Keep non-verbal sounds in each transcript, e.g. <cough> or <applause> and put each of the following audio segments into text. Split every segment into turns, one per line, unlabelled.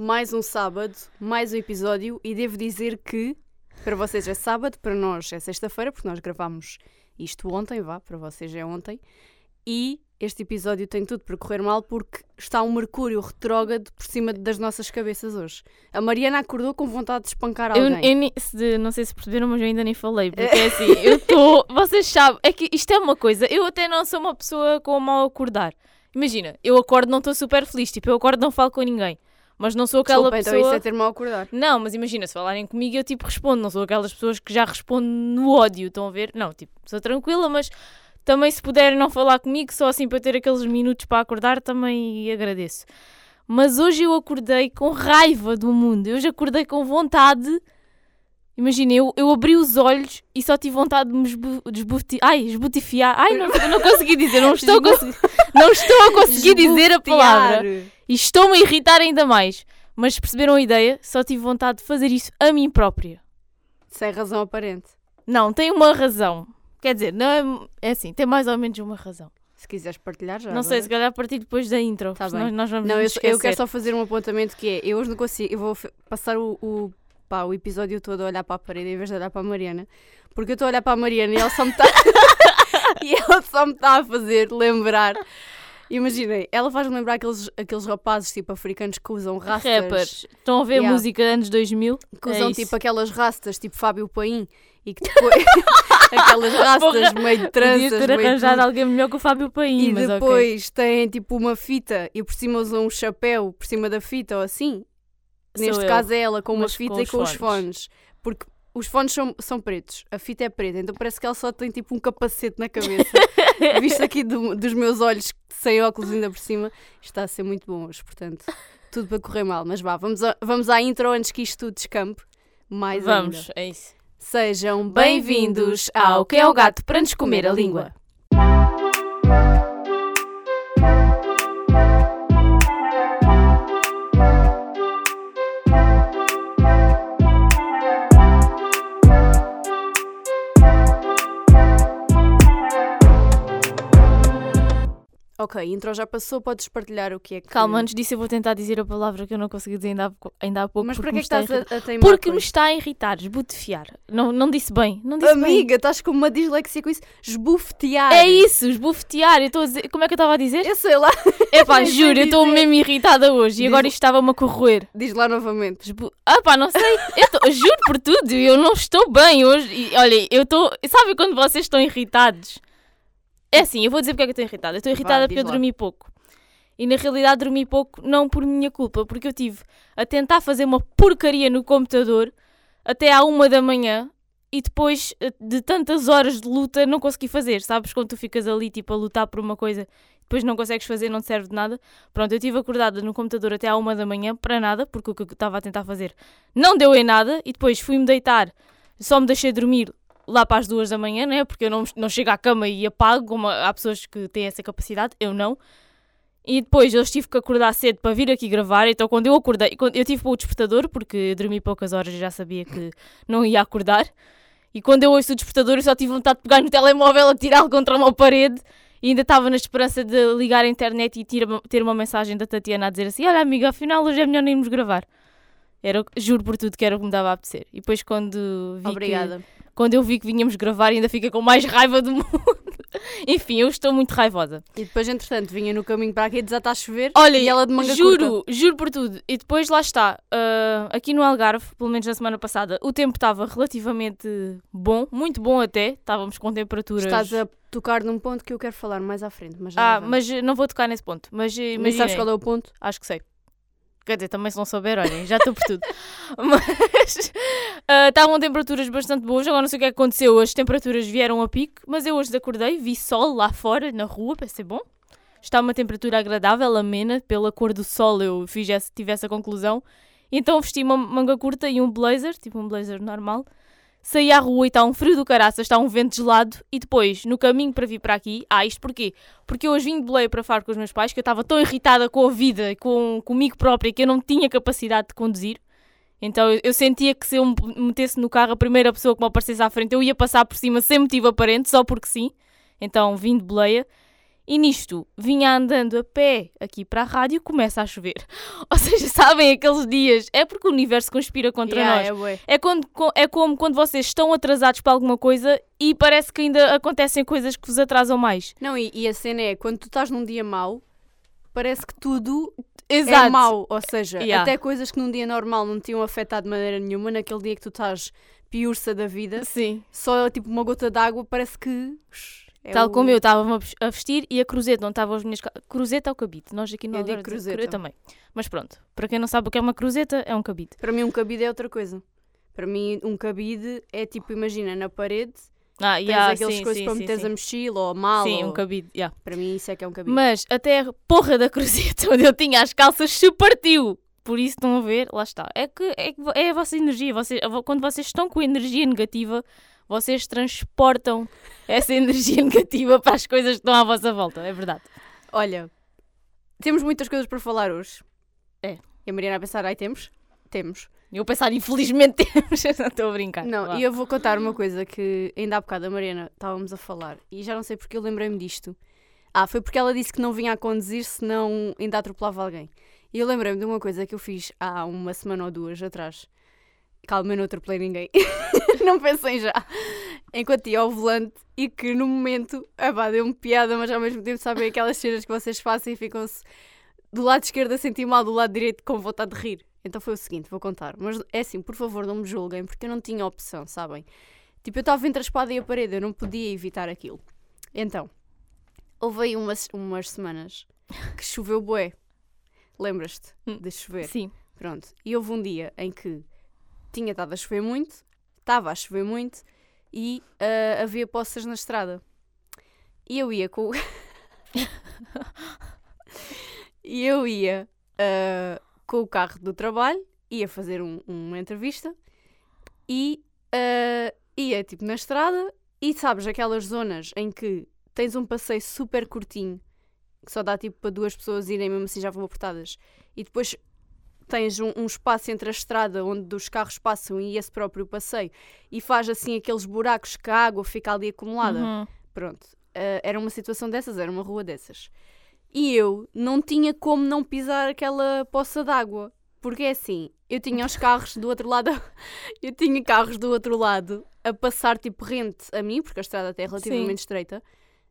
mais um sábado, mais um episódio e devo dizer que para vocês é sábado, para nós é sexta-feira, porque nós gravámos isto ontem, vá, para vocês é ontem. E este episódio tem tudo para correr mal porque está um Mercúrio retrógrado por cima das nossas cabeças hoje. A Mariana acordou com vontade de espancar
Eu,
alguém.
eu se- não sei se perceberam, mas eu ainda nem falei. Porque é assim, eu estou. <laughs> Vocês sabem, é que isto é uma coisa. Eu até não sou uma pessoa com mal acordar. Imagina, eu acordo não estou super feliz. Tipo, eu acordo não falo com ninguém. Mas não sou aquela
Desculpa,
pessoa.
então isso é ter mal acordar.
Não, mas imagina, se falarem comigo, eu tipo respondo. Não sou aquelas pessoas que já respondem no ódio, estão a ver? Não, tipo, sou tranquila, mas também se puderem não falar comigo, só assim para ter aqueles minutos para acordar, também agradeço. Mas hoje eu acordei com raiva do mundo. Eu hoje acordei com vontade. Imagina, eu, eu abri os olhos e só tive vontade de me esbu desbuti Ai, esbutifiar. Ai, não, não consegui dizer, não <laughs> estou a conseguir, não estou a conseguir dizer a palavra. E estou-me a irritar ainda mais. Mas perceberam a ideia? Só tive vontade de fazer isso a mim própria.
Sem razão aparente.
Não, tem uma razão. Quer dizer, não é, é assim, tem mais ou menos uma razão.
Se quiseres partilhar já.
não sei,
agora.
se calhar a partir depois da intro.
Tá
senão nós vamos
Não, eu, eu quero só fazer um apontamento que é, eu hoje não consigo, eu vou passar o, o, pá, o episódio todo a olhar para a parede em vez de olhar para a Mariana, porque eu estou a olhar para a Mariana e ela só me está <laughs> e ela só me está a fazer lembrar. Imaginem, ela faz-me lembrar aqueles, aqueles rapazes tipo africanos que usam rastas,
Rappers. Estão a ver
Yeah.
música anos 2000?
que
É
usam
isso.
tipo aquelas rastas tipo Fábio Paim e que depois <laughs> aquelas rastas
Porra,
meio de
Podia
tranças,
ter
meio
arranjado
tudo.
alguém melhor que o Fábio Paim,
E depois têm tipo uma fita e por cima usam um chapéu por cima da fita ou assim. Neste
eu,
caso é ela com uma fita
com
e com os
fones.
fones. Porque os fones são, são pretos, a fita é preta, então parece que ela só tem tipo um capacete na cabeça. <laughs> Visto aqui do- dos meus olhos sem óculos ainda por cima, está a ser muito bom hoje, portanto, tudo para correr mal. Mas vá, vamos, a- vamos à intro antes que isto tudo descampe. Mais
Vamos,
ainda.
é isso.
Sejam bem-vindos ao Que é o Gato para nos comer a língua. Ok, a intro já passou, podes partilhar o que é que.
Calma, antes disso eu vou tentar dizer a palavra que eu não consegui dizer ainda há, pouco- ainda há pouco.
Mas porquê
me
que estás a, a teimar
Porque me está a irritar, esbutifiar. Não, não disse bem, não disse bem.
Amiga, estás com uma dislexia com isso. Esbufetear.
É isso, esbufetear. Eu estou a dizer. Como é que eu estava a dizer?
Eu sei lá. <laughs> Nem sei
juro, eu estou mesmo irritada hoje
Diz-
e agora isto estava-me a corroer.
Diz lá novamente.
Esbu... Ah pá, não sei. Eu tô- juro por tudo, eu não estou bem hoje. E, olha, eu estou. Sabe quando vocês estão irritados? É assim, eu vou dizer porque é que eu estou irritada. Eu estou irritada
Vá,
porque eu
lá.
dormi pouco. E na realidade dormi pouco não por minha culpa, porque eu tive a tentar fazer uma porcaria no computador até à uma da manhã e depois eh, de tantas horas de luta não consegui fazer. Sabes quando tu ficas ali tipo a lutar por uma coisa depois não consegues fazer, não te serve de nada. Pronto, eu estive acordada no computador até à uma da manhã para nada, porque o que eu estava a tentar fazer não deu em nada e depois fui-me deitar, só me deixei dormir lá para as duas da manhã, né? Porque eu não, não chego à cama e apago, como há pessoas que têm essa capacidade, eu não. E depois eu tive que acordar cedo para vir aqui gravar, então quando eu acordei, eu tive para o despertador, porque eu dormi poucas horas e já sabia que não ia acordar, e quando eu ouço o despertador eu só tive vontade de pegar no telemóvel, atirá-lo contra uma parede, e ainda estava na esperança de ligar a internet e ter, uma mensagem da Tatiana a dizer assim, olha amiga, afinal hoje é melhor nem irmos gravar. Era, que- juro por tudo que era o que me dava a apetecer. E depois quando vi que-
Obrigada.
Quando eu vi que vinhamos gravar ainda fica com mais raiva do mundo. <laughs> Enfim, eu estou muito raivosa.
E depois, entretanto, vinha no caminho para aqui e desata a chover.
Olha,
e ela de manga
juro,
curta.
juro por tudo. E depois lá está, ah, aqui no Algarve, pelo menos na semana passada, o tempo estava relativamente bom, muito bom até. Estávamos com temperaturas.
Estás a tocar num ponto que eu quero falar mais à frente. Mas
Ah, mas não vou tocar nesse ponto. Mas imagina,
sabes qual é o ponto?
acho que sei. Quer dizer, também se não souber, olhem, já estou por tudo. <laughs> Mas ah, estavam temperaturas bastante boas. Agora não sei o que é que aconteceu. As temperaturas vieram a pique, mas eu hoje acordei, vi sol lá fora, na rua, pensei, bom. Está uma temperatura agradável, amena, pela cor do sol eu fiz essa, tive essa conclusão. Então vesti uma manga curta e um blazer, tipo um blazer normal. Saí à rua e está um frio do caraças, está um vento gelado. E depois, no caminho para vir para aqui, ah, isto porquê? Porque eu hoje vim de Belém para Faro com os meus pais, que eu estava tão irritada com a vida, com, comigo própria, que eu não tinha capacidade de conduzir. Então eu, eu sentia que se eu me metesse no carro, a primeira pessoa que me aparecesse à frente, eu ia passar por cima sem motivo aparente, só porque sim. Então vim de Beleia. E nisto, vinha andando a pé aqui para a rádio e começa a chover. <laughs> Ou seja, <laughs> sabem aqueles dias? É porque o universo conspira contra
Yeah,
nós.
é.
É, quando, é como quando vocês estão atrasados para alguma coisa e parece que ainda acontecem coisas que vos atrasam mais.
Não, e, e a cena é, quando tu estás num dia mau, parece que tudo
Exato.
é mau. Ou seja,
Yeah.
até coisas que num dia normal não tinham afetado de maneira nenhuma, naquele dia que tu estás piurça da vida,
Sim.
só tipo uma gota d'água parece que... é
Tal
o-
como eu estava a vestir e a cruzeta, não estavam as minhas. Cruzeta é o cabide. Nós aqui no
Eu digo cruzeta.
Eu também. Mas pronto, para quem não sabe o que é uma cruzeta, é um cabide.
Para mim um cabide é outra coisa. Para mim um cabide é tipo, imagina, na parede,
Ah,
tens
yeah,
aqueles
sim,
coisas
sim,
para
sim,
meteres
sim.
a mochila ou a mala.
Sim, um cabide, yeah.
Para mim isso é que é um cabide.
Mas até a porra da cruzeta <laughs> onde eu tinha as calças se partiu. Por isso estão a ver, lá está. É que é, é a vossa energia. Vocês, quando vocês estão com energia negativa, vocês transportam essa <laughs> energia negativa para as coisas que estão à vossa volta. É verdade.
Olha, temos muitas coisas para falar hoje.
É.
E a Mariana a pensar, ai temos? Temos.
Eu pensar, infelizmente <laughs> temos. não estou a brincar.
Não,
Vá.
e eu vou contar uma coisa que ainda há bocado a Mariana estávamos a falar e já não sei porque eu lembrei-me disto. Ah, foi porque ela disse que não vinha a conduzir senão ainda atropelava alguém. E eu lembrei-me de uma coisa que eu fiz há uma semana ou duas atrás. Calma, eu não atropelei ninguém. <laughs> não pensem já. Enquanto ia ao volante e que no momento, ah pá, deu-me piada, mas ao mesmo tempo sabem aquelas cenas que vocês fazem e ficam-se do lado esquerdo a sentir mal, do lado direito com vontade de rir. Então foi o seguinte, vou contar. Mas é assim, por favor, não me julguem, porque eu não tinha opção, sabem? Tipo, eu estava entre a espada e a parede, eu não podia evitar aquilo. Então, houve aí umas, umas semanas que choveu bué. Lembras-te
Hum.
de chover?
Sim.
Pronto. E houve um dia em que tinha estado a chover muito, estava a chover muito e ah, havia poças na estrada. E eu ia com. o- <laughs> e eu ia ah, com o carro do trabalho, ia fazer um- uma entrevista e ah, ia tipo na estrada e sabes aquelas zonas em que tens um passeio super curtinho que só dá tipo para duas pessoas irem mesmo assim já vão apertadas e depois tens um, um espaço entre a estrada onde os carros passam e esse próprio passeio e faz assim aqueles buracos que a água fica ali acumulada.
Uhum.
Pronto. Ah, era uma situação dessas, era uma rua dessas. E eu não tinha como não pisar aquela poça d'água. Porque é assim, eu tinha os carros do outro lado, <laughs> eu tinha carros do outro lado a passar tipo rente a mim, porque a estrada até é relativamente
Sim.
estreita.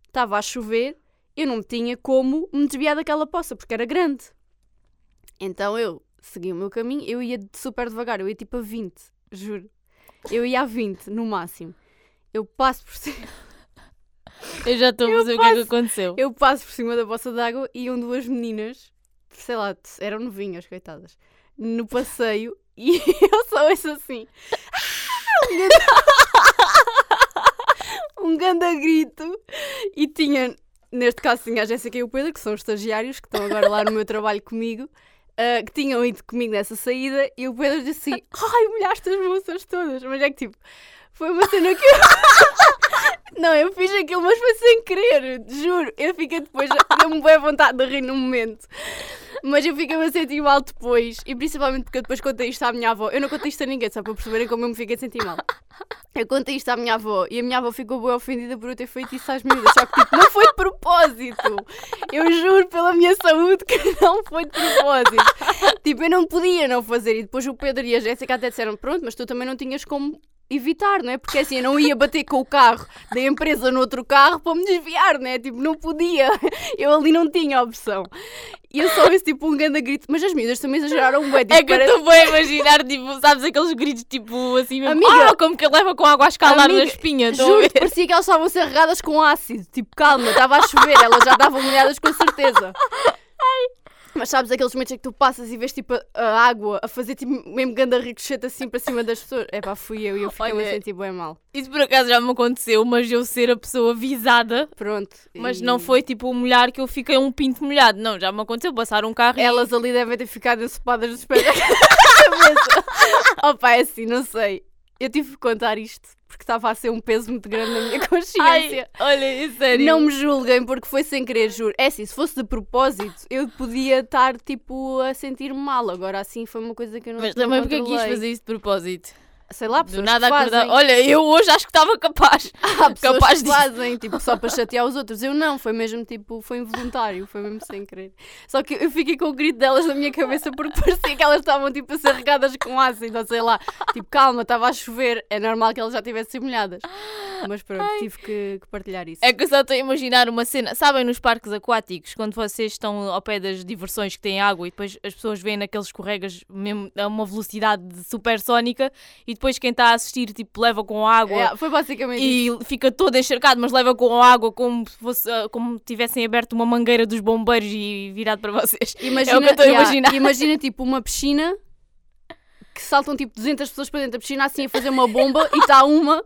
Estava a chover, eu não tinha como me desviar daquela poça, porque era grande. Então eu segui o meu caminho, eu ia super devagar, eu ia tipo a 20, juro. Eu ia a 20 no máximo. Eu passo por cima.
Eu já estou a perceber o que é que aconteceu.
Eu passo por cima da poça d'água e iam duas meninas, sei lá, eram novinhas, coitadas, no passeio e <laughs> eu só ouço assim. "Ah!" <laughs> Um ganda grito e tinha, neste caso tinha a Jéssica e o Pedro, que são os estagiários que estão agora lá no meu trabalho comigo, ah, que tinham ido comigo nessa saída e o Pedro disse assim, ai, molhaste as moças todas, mas é que tipo, foi uma cena que eu... <laughs> Não, eu fiz aquilo, mas foi sem querer, juro. Eu fiquei depois, deu-me boa vontade de rir no momento. Mas eu fiquei a sentir mal depois, e principalmente porque eu depois contei isto à minha avó. Eu não contei isto a ninguém, só para perceberem como eu me fiquei a sentir mal. Eu contei isto à minha avó e a minha avó ficou bem ofendida por eu ter feito isso às miúdas. Só que tipo, não foi de propósito. Eu juro pela minha saúde que não foi de propósito. Tipo, eu não podia não fazer. E depois o Pedro e a Jéssica até disseram: pronto, mas tu também não tinhas como evitar, não é? Porque assim, eu não ia bater com o carro da empresa no outro carro para me desviar, não é? Tipo, não podia. Eu ali não tinha opção. E eu só ouço tipo um grande grito. Mas as miúdas também exageraram um tipo,
É que eu
parece-
estou bem a imaginar, tipo, sabes aqueles gritos, tipo, assim mesmo.
Amiga-
ah, como que leva com água a escalar
Amiga,
na espinha,
Juro, parecia que elas estavam a ser regadas com ácido. Tipo, calma, estava a chover, elas já estavam molhadas com certeza. Mas sabes aqueles momentos em que tu passas e vês tipo a, a água a fazer tipo mesmo ganda ricochete assim para cima das pessoas? É pá, fui eu e eu fiquei-me a
Olha,
sentir bem mal.
Isso por acaso já me aconteceu, mas eu ser a pessoa avisada,
Pronto.
mas
e
não foi tipo o molhar que eu fiquei um pinto molhado. Não, já me aconteceu passar um carro e...
Elas ali devem ter ficado ensopadas dos pés. <laughs> <laughs> Opa, é assim, não sei. Eu tive que contar isto porque estava a ser um peso muito grande na minha <laughs> consciência.
Ai, olha, é sério.
Não me julguem porque foi sem querer, juro. É assim, se fosse de propósito, eu podia estar tipo a sentir-me mal. Agora assim foi uma coisa que eu não
Mas também porque quis
controlei.
fazer isso de propósito.
Sei lá,
Do
pessoas
nada
que
acordar.
fazem.
Olha, eu hoje acho que estava capaz. <laughs>
Há pessoas
capaz
que
disso.
fazem, tipo, só para <laughs> chatear os outros. Eu não, foi mesmo tipo, foi involuntário, foi mesmo sem querer. Só que eu fiquei com o grito delas na minha cabeça porque parecia que elas estavam tipo a ser regadas com ácido, ou sei lá. Tipo, calma, estava a chover, é normal que elas já tivessem molhadas. Mas pronto, tive que, que partilhar isso.
É que eu só estou a imaginar uma cena. Sabem nos parques aquáticos, quando vocês estão ao pé das diversões que têm água e depois as pessoas veem naqueles escorregas mesmo a uma velocidade supersónica e depois quem está a assistir tipo leva com água.
É, foi basicamente isso.
E fica todo encharcado, mas leva com água como se fosse, ah, como tivessem aberto uma mangueira dos bombeiros e virado para vocês.
Imagina,
é o que eu estou a
yeah,
imaginar.
imagina tipo uma piscina que saltam tipo 200 pessoas para dentro da piscina assim a fazer uma bomba e está uma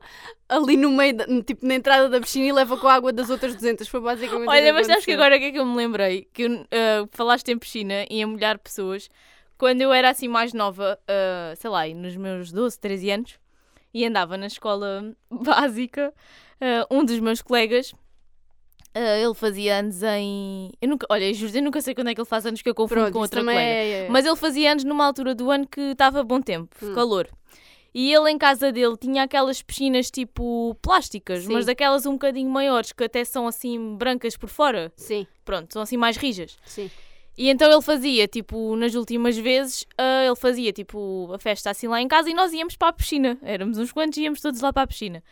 ali no meio, da- tipo na entrada da piscina e leva com a água das outras 200. Foi basicamente
Olha,
isso
mas sabes que agora o que é que eu me lembrei? Que eu, ah, falaste em piscina e a molhar pessoas. Quando eu era assim mais nova, ah, sei lá, nos meus 12, 13 anos, e andava na escola <laughs> básica, ah, um dos meus colegas, ah, ele fazia anos em. Eu nunca, olha, juro, eu nunca sei quando é que ele faz anos que eu confundo
Pronto,
com outra colega.
é, é-
Mas ele fazia anos numa altura do ano que estava bom tempo,
Hum.
calor. E ele em casa dele tinha aquelas piscinas tipo plásticas,
Sim.
mas daquelas um bocadinho maiores, que até são assim brancas por fora.
Sim,
Pronto, são assim mais rijas.
sim.
E então ele fazia, tipo, nas últimas vezes, ah, ele fazia, tipo, a festa assim lá em casa e nós íamos para a piscina. Éramos uns quantos e íamos todos lá para a piscina.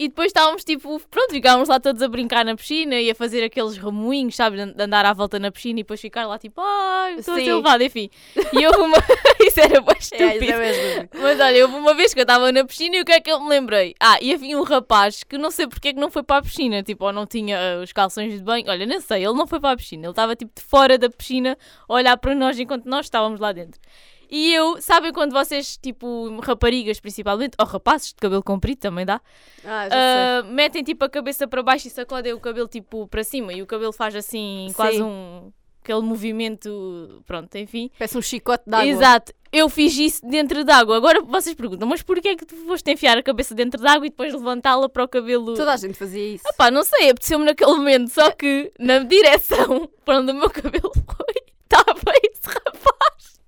E depois estávamos, tipo, pronto, ficávamos lá todos a brincar na piscina e a fazer aqueles remoinhos, sabe, de andar à volta na piscina e depois ficar lá, tipo, ai, estou a ser levado, enfim. E houve uma... <laughs> isso era bem
isso
estúpido.
é.
Mas olha, houve uma vez que eu estava na piscina e o que é que eu me lembrei? Ah, e havia um rapaz que não sei porque é que não foi para a piscina, tipo, ou não tinha ah, os calções de banho. Olha, nem sei, ele não foi para a piscina, ele estava tipo de fora da piscina a olhar para nós enquanto nós estávamos lá dentro. E eu, sabem quando vocês, tipo, raparigas principalmente, ou rapazes de cabelo comprido também dá,
Ah,
ah, metem tipo a cabeça para baixo e sacodem o cabelo tipo para cima e o cabelo faz assim quase
Sim.
um aquele movimento, pronto, enfim.
Parece um chicote de água.
Exato. Eu fiz isso dentro d'água. Agora vocês perguntam, mas porquê é que tu foste enfiar a cabeça dentro d'água e depois levantá-la para o cabelo?
Toda a gente fazia isso.
Pá, não sei, apeteceu-me naquele momento, só que na direção <laughs> para onde o meu cabelo foi, <laughs> estava esse rapaz.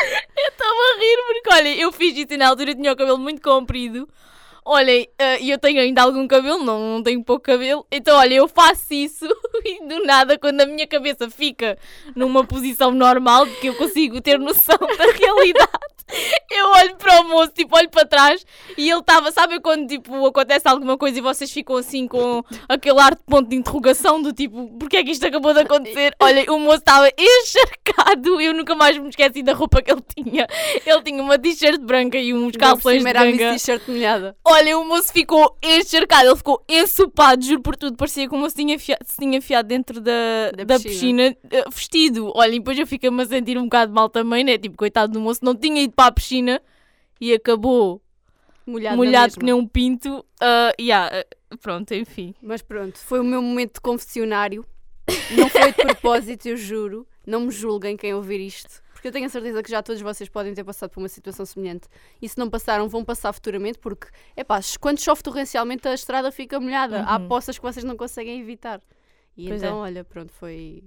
Eu estava a rir porque, olha, eu fiz isso e na altura tinha o cabelo muito comprido. Olhem, eh, e eu tenho ainda algum cabelo, não, não tenho pouco cabelo. Então, olha, eu faço isso <laughs> e do nada, quando a minha cabeça fica numa posição normal, que eu consigo ter noção <laughs> da realidade, eu olho para o moço, tipo, olho para trás e ele estava, sabem quando, tipo, acontece alguma coisa e vocês ficam assim com aquele ar de ponto de interrogação do tipo, porque é que isto acabou de acontecer? Olhem, o moço estava encharcado, eu nunca mais me esqueci da roupa que ele tinha. Ele tinha uma t-shirt branca e uns calções de ganga.
T-shirt molhada.
Olha, o moço ficou encharcado, ele ficou ensopado, juro por tudo. Parecia que o moço tinha enfiado, se tinha enfiado dentro da,
Da
da,
piscina.
piscina, eh, vestido. Olha, e depois eu fiquei-me a sentir um bocado mal também, né? Tipo, coitado do moço, não tinha ido para a piscina e acabou
Molhado,
que nem um pinto. Ah, yeah, ah, pronto, enfim.
Mas pronto, foi o meu momento de confessionário. Não foi de propósito, eu juro. Não me julguem quem ouvir isto. Porque eu tenho a certeza que já todos vocês podem ter passado por uma situação semelhante. E se não passaram, vão passar futuramente, porque, é pá, quando chove torrencialmente a estrada fica molhada. Há
Uhum.
poças que vocês não conseguem evitar. E
Pois
então, olha, pronto, foi.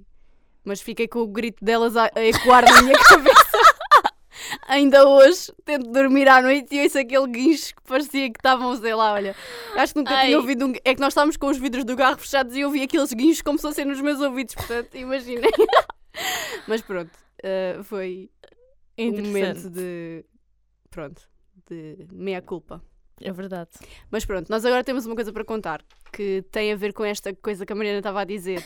Mas fiquei com o grito delas a ecoar na minha <laughs> cabeça. Ainda hoje tento dormir à noite e ouço aquele guincho que parecia que estavam, sei lá, olha. Acho que nunca
Ai.
tinha ouvido um. É que nós estávamos com os vidros do carro fechados e eu ouvi aqueles guinchos como se fossem nos meus ouvidos, portanto, imaginem. <laughs> Mas pronto, eh, foi um momento de. Pronto, de meia culpa.
É verdade.
Mas pronto, nós agora temos uma coisa para contar que tem a ver com esta coisa que a Mariana estava a dizer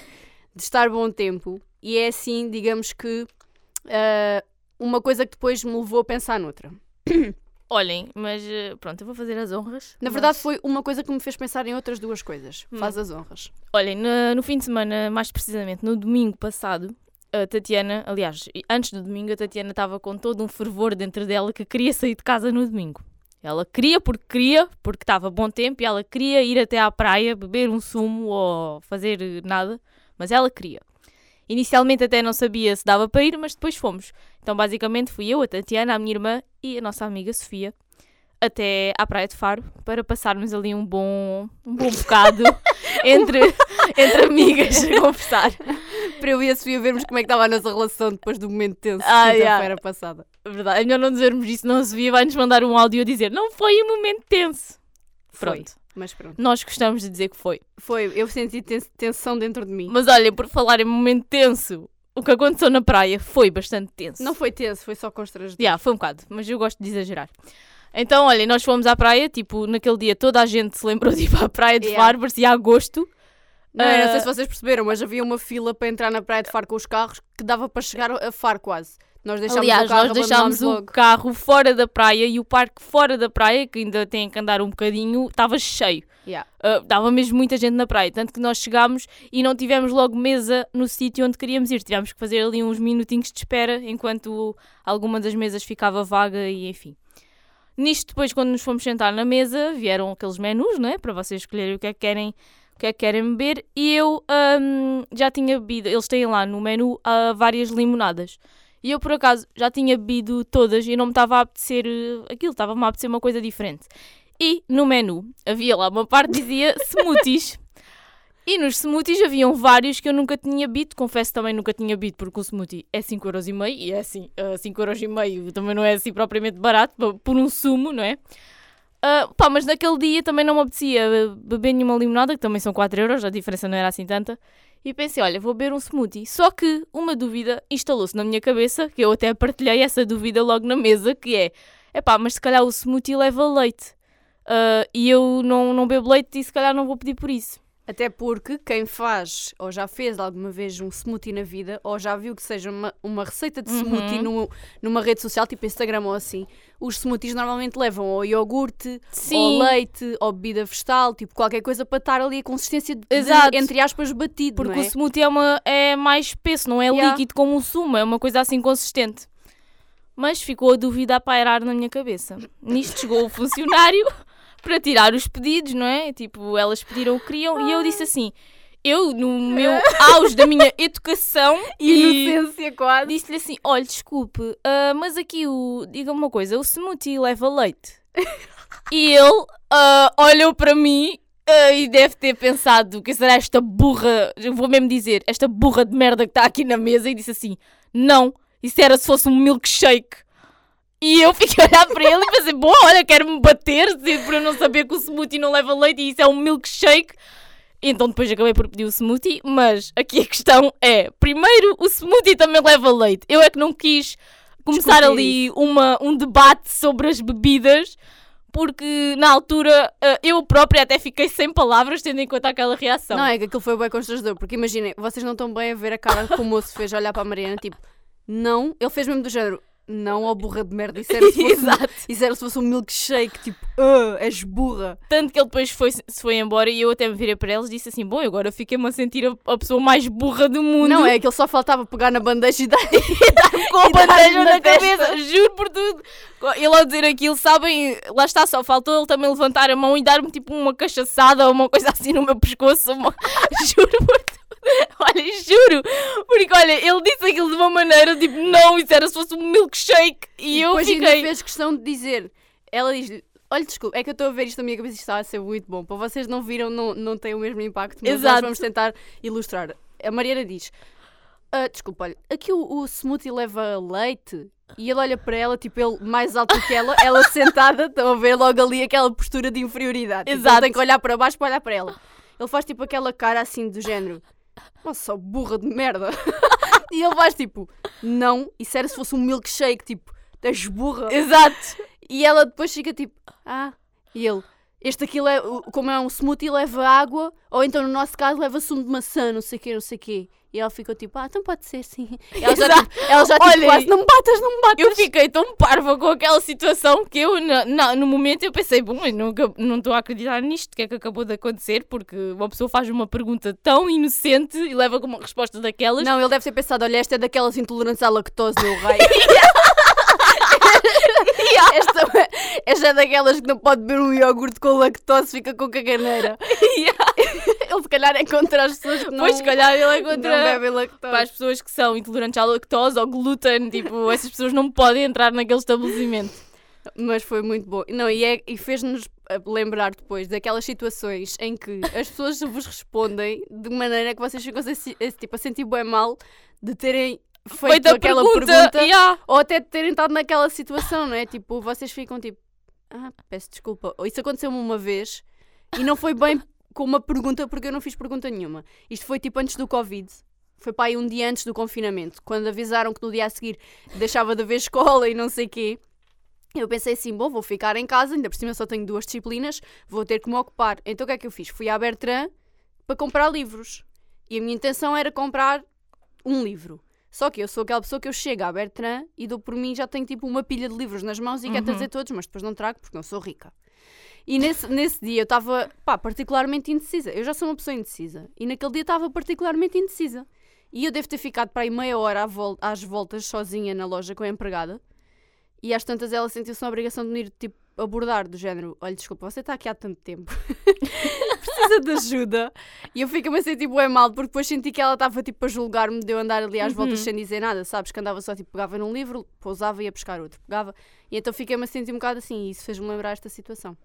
de estar bom tempo e é assim, digamos que ah, uma coisa que depois me levou a pensar noutra. <coughs>
Olhem, mas eh, pronto, eu vou fazer as honras.
Na
mas-
verdade, foi uma coisa que me fez pensar em outras duas coisas.
Hum.
Faz as honras.
Olhem, no, no fim de semana, mais precisamente no domingo passado, a Tatiana, aliás, antes do domingo, a Tatiana estava com todo um fervor dentro dela que queria sair de casa no domingo. Ela queria porque queria, porque estava bom tempo e ela queria ir até à praia, beber um sumo ou fazer nada, mas ela queria. Inicialmente até não sabia se dava para ir, mas depois fomos. Então basicamente fui eu, a Tatiana, a minha irmã e a nossa amiga Sofia até à Praia de Faro para passarmos ali um bom, um bom bocado <laughs> entre, entre amigas a conversar.
Para eu e a Sofia vermos como é que estava a nossa relação depois do momento tenso
Ah,
de
yeah.
passada.
Verdade, é melhor não dizermos isso, não a Sofia vai-nos mandar um áudio a dizer não foi um momento tenso.
Foi,
Pronto,
mas pronto.
nós gostamos de dizer que foi.
Foi, eu senti tens- tensão dentro de mim.
Mas olha, por falar em momento tenso, o que aconteceu na praia foi bastante tenso.
Não foi tenso, foi só constrangedor.
Já, foi um bocado, mas eu gosto de exagerar. Então, olha, nós fomos à praia, tipo, naquele dia toda a gente se lembrou de ir para a praia de
Yeah.
Faro, parecia agosto.
Não, eu não sei
Ah.
se vocês perceberam, mas havia uma fila para entrar na praia de Faro com os carros que dava para chegar a Faro quase. Nós deixámos
Aliás,
o carro,
nós deixámos o
logo.
carro fora da praia e o parque fora da praia, que ainda tem que andar um bocadinho, estava cheio.
Yeah.
Uh, dava mesmo muita gente na praia, tanto que nós chegámos e não tivemos logo mesa no sítio onde queríamos ir. Tivemos que fazer ali uns minutinhos de espera enquanto alguma das mesas ficava vaga e enfim. Nisto, depois, quando nos fomos sentar na mesa, vieram aqueles menus, não é? Para vocês escolherem o que é que querem, o que é que querem beber. E eu hum, já tinha bebido, eles têm lá no menu ah, várias limonadas. E eu, por acaso, já tinha bebido todas e não me estava a apetecer eh, aquilo, estava-me a apetecer uma coisa diferente. E no menu havia lá uma parte que dizia <laughs> smoothies. E nos smoothies haviam vários que eu nunca tinha bebido. Confesso também nunca tinha bebido porque o smoothie é 5,5€ e é assim, uh, 5,5€ também não é assim propriamente barato por um sumo, não é? Ah, pá, mas naquele dia também não me apetecia eh, beber nenhuma limonada, que também são 4€, a diferença não era assim tanta. E pensei, olha, vou beber um smoothie. Só que uma dúvida instalou-se na minha cabeça, que eu até partilhei essa dúvida logo na mesa, que é, epá, mas se calhar o smoothie leva leite. Ah, e eu não, não bebo leite e se calhar não vou pedir por isso.
Até porque quem faz ou já fez alguma vez um smoothie na vida ou já viu que seja uma, uma receita de
Uhum.
smoothie numa, numa rede social, tipo Instagram ou assim, os smoothies normalmente levam ou iogurte, ou leite, ou bebida vegetal, tipo qualquer coisa para estar ali a consistência de,
Exato.
entre aspas, batido.
Porque
não
o
é?
smoothie é, uma, é mais espesso, não é
Yeah.
líquido como o sumo, é uma coisa assim consistente. Mas ficou a dúvida a pairar na minha cabeça. Nisto chegou o funcionário <laughs> para tirar os pedidos, não é? Tipo, elas pediram o que queriam e eu disse assim: eu, no meu auge da minha <laughs> educação e
Inocência quase.
disse-lhe assim: olha, desculpe, ah, mas aqui o. Diga-me uma coisa, o smoothie leva leite? e ele ah, olhou para mim ah, e deve ter pensado: que será esta burra? Vou mesmo dizer, esta burra de merda que está aqui na mesa, e disse assim: não, isso era se fosse um milkshake. E eu fiquei a olhar para ele e pensei: boa, olha, quero-me bater por eu não saber que o smoothie não leva leite e isso é um milkshake. Então depois acabei por pedir o smoothie, mas aqui a questão é, primeiro, o smoothie também leva leite. Eu é que não quis começar
Discutir
ali uma, um debate sobre as bebidas, porque na altura eh, eu própria até fiquei sem palavras, tendo em conta aquela reação.
Não, é que aquilo foi bem constrangedor, porque imaginem, vocês não estão bem a ver a cara que o moço fez olhar para a Mariana, tipo, não, ele fez mesmo do género, não, ó burra de merda, isso <laughs> era se fosse,
Exato.
isso era se fosse um milkshake, tipo, ah, és burra.
Tanto que ele depois foi, se foi embora e eu até me virei para eles e disse assim: Bom, agora fiquei-me a sentir a, a pessoa mais burra do mundo.
Não, é que ele só faltava pegar na bandeja e dar <laughs>
com a
E dar-lhe
bandeja
na
na, cabeça, juro por tudo. Ele ao dizer aquilo, sabem, lá está, só faltou ele também levantar a mão e dar-me tipo uma cachaçada ou uma coisa assim no meu pescoço. uma- <laughs> juro por tudo. <laughs> Olha, juro. Porque olha, ele disse aquilo de uma maneira tipo, não, isso era se fosse um milkshake. E, eu
depois ainda
fiquei.
fez questão de dizer, ela diz olha, desculpa, é que eu estou a ver isto na minha cabeça e está a ser muito bom, para vocês não viram, não, não tem o mesmo impacto, mas nós
Exato.
vamos tentar ilustrar. A Mariana diz, "Ah, desculpa, olha, aqui o, o smoothie leva leite? E ele olha para ela, tipo, ele mais alto que ela, ela <laughs> sentada, estão a ver logo ali aquela postura de inferioridade. Tipo,
Exato.
tem que olhar para baixo para olhar para ela. Ele faz tipo aquela cara assim do género, nossa, burra de merda. <laughs> e ele faz tipo, não, isso era se fosse um milkshake, tipo, das burra.
Exato.
E ela depois fica tipo, ah, e ele, este aqui, como é um smoothie, leva água, ou então no nosso caso leva sumo de maçã, não sei o quê, não sei o quê. E ela ficou tipo, ah, então pode ser sim. <laughs> E ela já,
Exato.
tipo, ela já tipo,
Olhem.
quase, não me batas, não me batas.
Eu fiquei tão parva com aquela situação que eu, na- na- no momento, eu pensei, bom, eu nunca- não estou a acreditar nisto, o que é que acabou de acontecer, porque uma pessoa faz uma pergunta tão inocente e leva com uma resposta daquelas.
Não, ele deve ter pensado, olha, esta é daquelas intolerantes à lactose, meu rei. <laughs> <laughs> esta, esta é daquelas que não pode beber um iogurte com lactose, fica com caganeira. Ele <laughs> se calhar é contra as pessoas que não,
Pois, se calhar ele é <laughs>
não
contra
bebem lactose.
para as pessoas que são intolerantes à lactose ou glúten, tipo, <laughs> essas pessoas não podem entrar naquele estabelecimento.
Mas foi muito bom. Não, e, é- e fez-nos eh, lembrar depois daquelas situações em que as pessoas vos respondem de maneira que vocês ficam a, tipo, a sentir bem mal de terem feito aquela
pergunta,
pergunta,
yeah.
ou até terem estado naquela situação, não é? Tipo, vocês ficam tipo, ah, peço desculpa. Isso aconteceu-me uma vez e não foi bem com uma pergunta porque eu não fiz pergunta nenhuma. Isto foi tipo antes do Covid. Foi para aí um dia antes do confinamento, quando avisaram que no dia a seguir deixava de haver escola e não sei quê. Eu pensei assim, bom, vou ficar em casa, ainda por cima só tenho duas disciplinas, vou ter que me ocupar. Então o que é que eu fiz? Fui à Bertrand para comprar livros. E a minha intenção era comprar um livro. Só que eu sou aquela pessoa que eu chego à Bertrand e dou por mim já tenho tipo uma pilha de livros nas mãos e quero
Uhum.
trazer todos, mas depois não trago porque não sou rica. E nesse, nesse dia eu estava pá, particularmente indecisa. Eu já sou uma pessoa indecisa. E naquele dia estava particularmente indecisa. E eu devo ter ficado para aí meia hora às voltas sozinha na loja com a empregada. E às tantas ela sentiu-se na obrigação de me ir tipo, abordar, do género: Olha, desculpa, você está aqui há tanto tempo. <laughs> Precisa de ajuda. E eu fico-me a sentir tipo, é mal, porque depois senti que ela estava tipo a julgar-me de eu andar ali às voltas
Uhum.
sem dizer nada, sabes? Que andava só tipo, pegava num livro, pousava e ia buscar outro. Pegava. E então fiquei-me a sentir um bocado assim, e isso fez-me lembrar esta situação.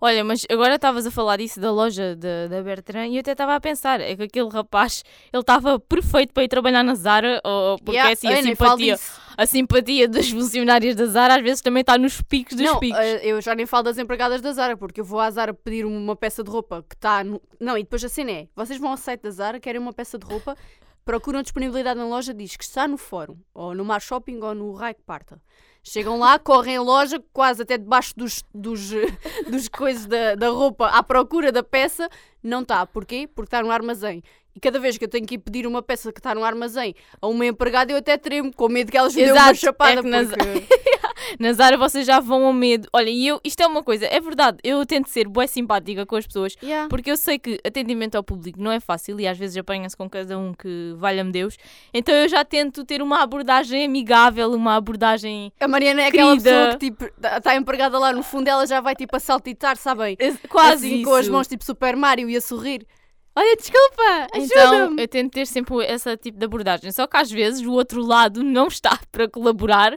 Olha, mas agora estavas a falar disso da loja da, da Bertrand e eu até estava a pensar, é que aquele rapaz, ele estava perfeito para ir trabalhar na Zara, ou, porque
Yeah,
é assim, a simpatia, a simpatia dos funcionários da Zara às vezes também está nos picos dos
não,
picos.
eh, eu já nem falo das empregadas da Zara, porque eu vou à Zara pedir uma peça de roupa que está no... Não, e depois a cena é, vocês vão ao site da Zara, querem uma peça de roupa, procuram disponibilidade na loja, diz que está no fórum, ou no Mar Shopping, ou no Raio que Parta. Chegam lá, correm a loja, quase até debaixo dos, dos, <laughs> dos coisas da, da roupa, à procura da peça, não está. Porquê? Porque está no armazém. E cada vez que eu tenho que ir pedir uma peça que está no armazém a uma empregada, eu até tremo, com medo que elas me dêem uma
Exato,
chapada.
é que
porque... <laughs> <laughs>
Na Zara vocês já vão ao medo. Olha, e eu, isto é uma coisa, é verdade, eu tento ser bué simpática com as pessoas,
Yeah.
porque eu sei que atendimento ao público não é fácil e às vezes apanha-se com cada um que valha-me Deus. Então eu já tento ter uma abordagem amigável, uma abordagem
A Mariana é aquela
Querida.
pessoa que tipo está empregada lá no fundo, ela já vai tipo a saltitar, sabem?
quase
assim,
isso.
com as mãos tipo Super Mario e a sorrir. Olha, desculpa,
Então
ajuda-me.
eu tento ter sempre esse tipo de abordagem. Só que às vezes o outro lado não está <laughs> para colaborar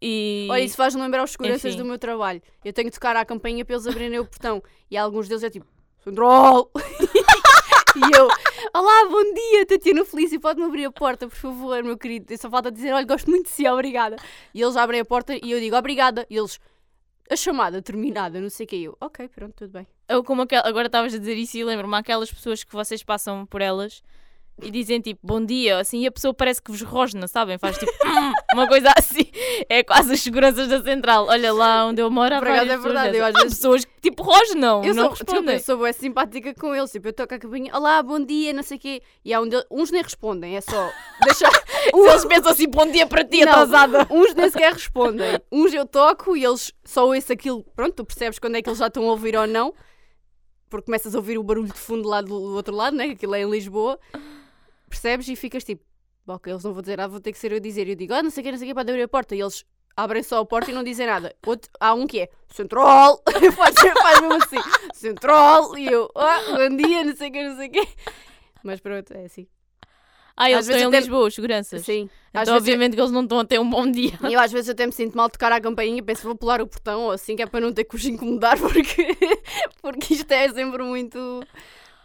e.
Olha, isso faz-me lembrar os seguranças
Enfim.
do meu trabalho. Eu tenho que tocar à campainha para eles abrirem o portão. E alguns deles é tipo, Sandrol! <laughs> e eu, olá, bom dia, Tatiana Felício, pode-me abrir a porta, por favor, meu querido. Eu só falta dizer, olha, gosto muito de si, obrigada. E eles abrem a porta e eu digo, obrigada. E eles, a chamada terminada, não sei o que. Eu, ok, pronto, tudo bem.
Eu como aquel- agora estavas a dizer isso e lembro-me aquelas pessoas que vocês passam por elas e dizem tipo bom dia, assim, e a pessoa parece que vos rosna, sabem? Faz tipo <laughs> "Hum", uma coisa assim. É quase as seguranças da central. Olha lá onde eu moro, há várias
é verdade,
pessoas
eu às vezes-
pessoas que tipo rosnam,
Eu
não
sou, desculpa,
respondem.
eu sou bué simpática com eles. Tipo, eu toco a campainha, olá, bom dia, não sei o quê. E há um deles, uns nem respondem, é só <laughs> deixar. <laughs>
Se eles pensam assim, bom dia para ti, atrasada.
Uns nem sequer respondem. Uns eu toco e eles só ouvem aquilo. Pronto, tu percebes quando é que eles já estão a ouvir ou não. Porque começas a ouvir o barulho de fundo lá do, outro lado, né? Aquilo é em Lisboa. Percebes? E ficas tipo, "Bom, ok, eles não vão dizer nada, vou ter que ser eu a dizer. E eu digo, ah, não sei o que, não sei o que, pode abrir a porta. E eles abrem só a porta e não dizem nada. Outro, há um que é Central, <laughs> faz, faz mesmo assim, Central. E eu, ah, bom dia, não sei o que, não sei o que. Mas pronto, é assim.
Ah, eles
Às vezes
estão em
até-
Lisboa, os seguranças.
Sim. Às
Então,
eu-
obviamente que eles não estão a ter um bom dia.
E eu às vezes até me sinto mal tocar à campainha e penso, vou pular o portão ou assim, que é para não ter que os incomodar, <laughs> porque, porque isto é sempre muito.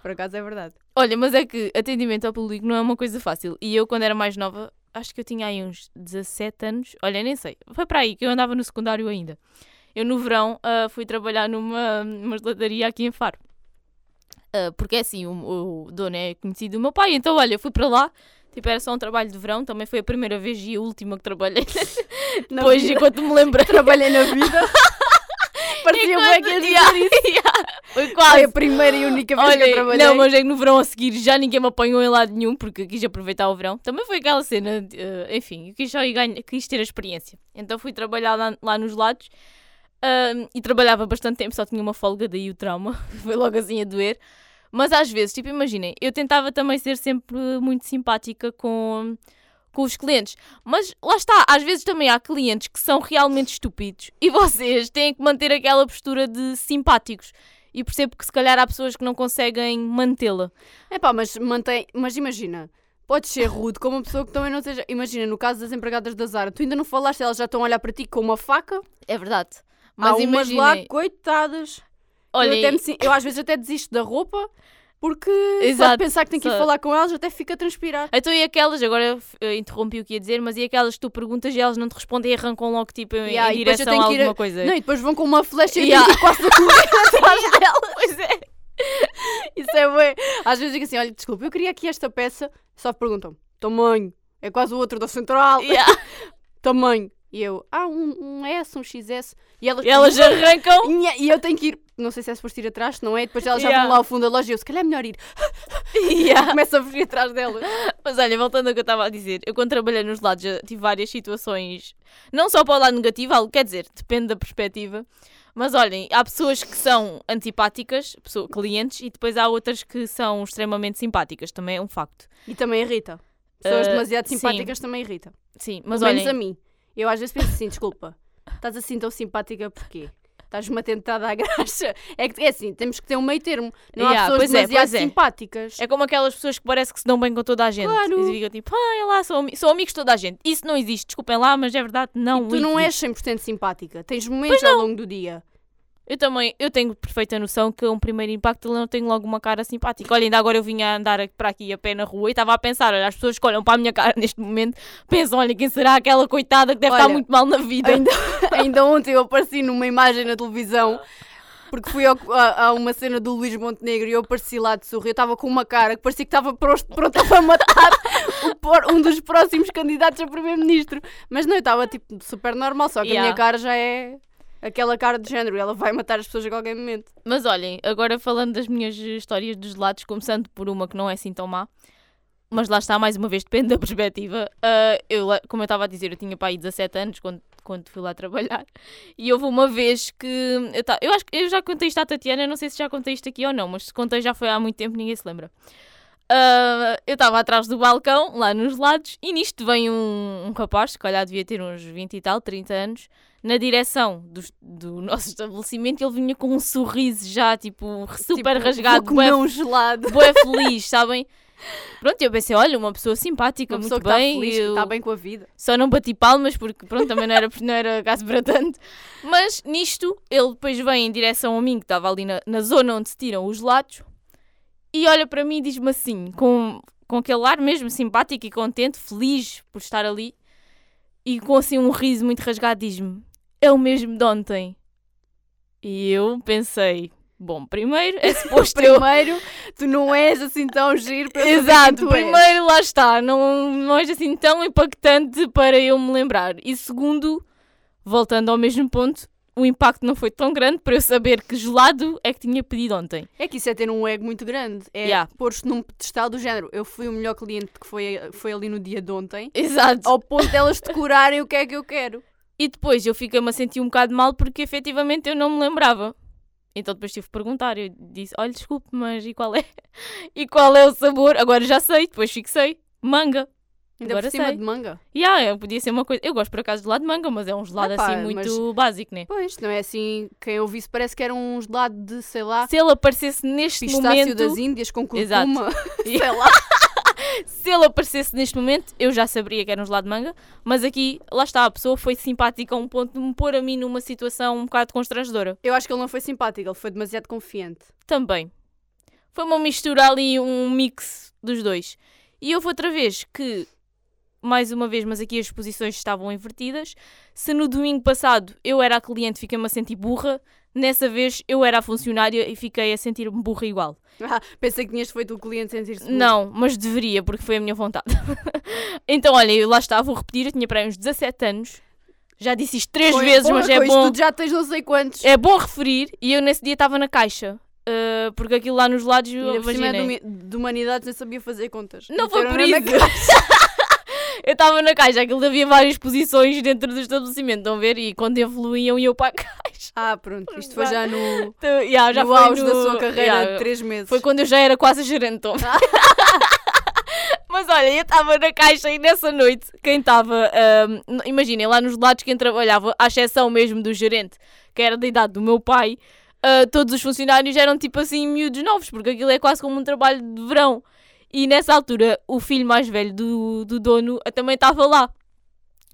Por acaso é verdade.
Olha, mas é que atendimento ao público não é uma coisa fácil. E eu, quando era mais nova, acho que eu tinha aí uns 17 anos. Olha, nem sei. Foi para aí que eu andava no secundário ainda. Eu, no verão, ah, fui trabalhar numa, numa gelataria aqui em Faro. Ah, porque é assim, o, o dono é conhecido do meu pai. Então, olha, eu fui para lá. Tipo, era só um trabalho de verão. Também foi a primeira vez e a última que trabalhei. <laughs> <laughs> Depois,
vida.
enquanto me lembro. <laughs>
Trabalhei na vida. Parecia bem que.
Yeah, Foi
Foi
quase.
a primeira e única vez que eu
Olha,
trabalhei.
não, mas é que no verão a seguir já ninguém me apanhou em lado nenhum porque quis aproveitar o verão. Também foi aquela cena, de, eh, enfim, eu quis só ir ganhar, quis ter a experiência. Então fui trabalhar lá, lá nos lados ahm, e trabalhava bastante tempo, só tinha uma folga, daí o trauma, foi logo assim a doer. Mas às vezes, tipo, imaginem, eu tentava também ser sempre muito simpática com, com os clientes. Mas lá está, às vezes também há clientes que são realmente estúpidos e <laughs> vocês têm que manter aquela postura de simpáticos. E percebo que se calhar há pessoas que não conseguem mantê-la.
É pá, mas mantém. Mas imagina. Podes ser rude com uma pessoa que também não seja. Imagina, no caso das empregadas da Zara, tu ainda não falaste, elas já estão a olhar para ti com uma faca.
É verdade.
Mas Há umas
imaginem,
lá, coitadas.
Olha,
eu, me eu às vezes até desisto da roupa porque só de
Exato,
pensar que tem que ir falar com elas até fica a transpirar.
Então e aquelas, agora interrompi o que ia dizer, mas e aquelas que tu perguntas e elas não te respondem e arrancam logo tipo em,
Yeah,
em
e
direção a
tenho ir a-
alguma coisa.
Não, e depois vão com uma flecha e
Yeah.
tenho ir quase a correr <laughs> atrás delas.
Pois é. <laughs>
Isso é bué. Às vezes digo assim, olha, desculpa, eu queria aqui esta peça. Só perguntam, tamanho. É quase o outro da central.
Yeah. <laughs>
Tamanho. E eu, ah, um, um S, um XS. E elas,
E elas arrancam.
E eu tenho que ir, não sei se é suposto ir atrás, se não é? Depois elas já
Yeah.
vão lá ao fundo da loja e eu, se calhar é melhor ir. <laughs>
Yeah.
Começo a fugir atrás delas.
Mas olha, voltando ao que eu estava a dizer, eu quando trabalhei nos lados já tive várias situações, não só para o lado negativo, algo- quer dizer, depende da perspectiva. Mas olhem, há pessoas que são antipáticas, pessoa, clientes, e depois há outras que são extremamente simpáticas, também é um facto.
E também irrita. Pessoas
Ah,
demasiado
sim.
simpáticas também irrita.
Sim, mas
Pelo menos
olhem,
a mim. Eu às vezes penso assim, desculpa, estás assim tão simpática porquê? Estás-me a tentar dar <laughs> graxa. É que é assim, temos que ter um meio termo. Não
Yeah,
há pessoas
pois é,
demasiado
pois é.
simpáticas.
é como aquelas pessoas que parece que se dão bem com toda a gente.
Claro.
E ficam tipo, ah, lá, sou, ami- sou amigos de toda a gente. Isso não existe, desculpem lá, mas é verdade, não
tu não és
existe.
100% simpática. Tens momentos ao longo do dia.
Eu também, eu tenho perfeita noção que um primeiro impacto eu não tenho logo uma cara simpática. Olha, ainda agora eu vinha a andar para aqui a pé na rua e estava a pensar, olha, as pessoas que olham para a minha cara neste momento pensam, olha, quem será aquela coitada que deve estar
Olha,
muito mal na vida.
Ainda, <laughs> ainda ontem eu apareci numa imagem na televisão porque fui ao- a, a uma cena do Luís Montenegro e eu apareci lá de sorrir. Eu estava com uma cara que parecia que estava pronta para matar por- um dos próximos candidatos a primeiro-ministro. Mas não, eu estava tipo super normal, só que a
Yeah.
minha cara já é aquela cara de género. Ela vai matar as pessoas a qualquer momento.
Mas olhem, agora falando das minhas histórias dos lados, começando por uma que não é assim tão má, mas lá está, mais uma vez, depende da perspectiva. Ah, eu, como eu estava a dizer, eu tinha para aí 17 anos quando, quando fui lá trabalhar. <laughs> E houve uma vez que. Eu, ta- eu acho que eu já contei isto à Tatiana, não sei se já contei isto aqui ou não, mas se contei já foi há muito tempo, ninguém se lembra. Ah, eu estava atrás do balcão, lá nos lados, e nisto vem um, um rapaz, se calhar devia ter uns 20 e tal, 30 anos, na direção do, do <laughs> nosso estabelecimento, ele vinha com um sorriso já, tipo, super
Tipo,
rasgado, bué,
um gelado.
bué feliz, sabem? Pronto, eu pensei, olha, uma pessoa simpática,
Uma pessoa
muito
que está
bem,
feliz,
eu
que está bem com a vida.
só não bati palmas porque, pronto, também não era, não era caso para tanto. Mas nisto, ele depois vem em direção a mim, que estava ali na, na zona onde se tiram os gelados, e olha para mim e diz-me assim, com, com aquele ar mesmo simpático e contente, feliz por estar ali, e com assim um riso muito rasgado, diz-me: É o mesmo de ontem. E eu pensei: Bom, primeiro é <laughs> suposto eu.
Primeiro, tu não és assim tão giro para eu
Exato,
tu és.
primeiro lá está, não, não é assim tão impactante para eu me lembrar. E segundo, voltando ao mesmo ponto, o impacto não foi tão grande para eu saber que gelado é que tinha pedido ontem.
É que isso é ter um ego muito grande. É
Yeah.
pôr-se num pedestal do género. Eu fui o melhor cliente que foi, foi ali no dia de ontem.
Exato.
Ao ponto delas decorarem o que é que eu quero.
E depois eu fiquei-me a sentir um bocado mal porque efetivamente eu não me lembrava. Então depois tive que perguntar. Eu disse: Olha, desculpe, mas e qual é? <laughs> E qual é o sabor? Agora já sei, depois fixei. Manga.
Ainda
Agora
por cima
sei.
de manga.
Yeah, podia ser uma coisa. Eu gosto por acaso de gelado de manga, mas é um gelado
Epá,
assim muito básico, né?
Pois, não é assim. Quem eu visse parece que era um gelado de, sei lá,
Se ele aparecesse neste
pistácio
momento.
das Índias com
Exato.
curcuma. <laughs> Sei lá. <laughs>
Se ele aparecesse neste momento, eu já saberia que era um gelado de manga, mas aqui, lá está, a pessoa foi simpática a um ponto de me pôr a mim numa situação um bocado constrangedora.
Eu acho que ele não foi simpático, ele foi demasiado confiante.
Também. Foi uma mistura ali, um mix dos dois. E houve outra vez que, mais uma vez, mas aqui as posições estavam invertidas. Se no domingo passado eu era a cliente, fiquei-me a sentir burra, nessa vez eu era a funcionária e fiquei a sentir-me burra igual.
Ah, pensei que tinhas feito o cliente sentir-se.
Não, mas deveria, porque foi a minha vontade. <laughs> então, olha, eu lá estava, vou repetir, eu tinha para aí uns 17 anos. Já disse isto três
Foi-
vezes,
porra,
mas é bom.
já tens não sei quantos.
É bom referir, e eu nesse dia estava na caixa. uh, porque aquilo lá nos lados,
E por cima
imaginei.
de, humi- de humanidades nem sabia fazer contas.
Não foi por
Meteram-na
isso. <laughs> eu estava na caixa, aquilo havia várias posições dentro do estabelecimento, estão a ver? E quando evoluíam, eu para a <laughs> caixa.
Ah, pronto. Isto foi já no,
Então, yeah, já
no
foi
auge
no-
da sua carreira
yeah,
de 3 meses.
Foi quando eu já era quase gerente. <laughs> Mas olha, eu estava na caixa e nessa noite, quem estava, ahm, imaginem, lá nos lados quem trabalhava, à exceção mesmo do gerente, que era da idade do meu pai, ah, todos os funcionários eram tipo assim miúdos novos, porque aquilo é quase como um trabalho de verão. E nessa altura, o filho mais velho do, do dono também estava lá.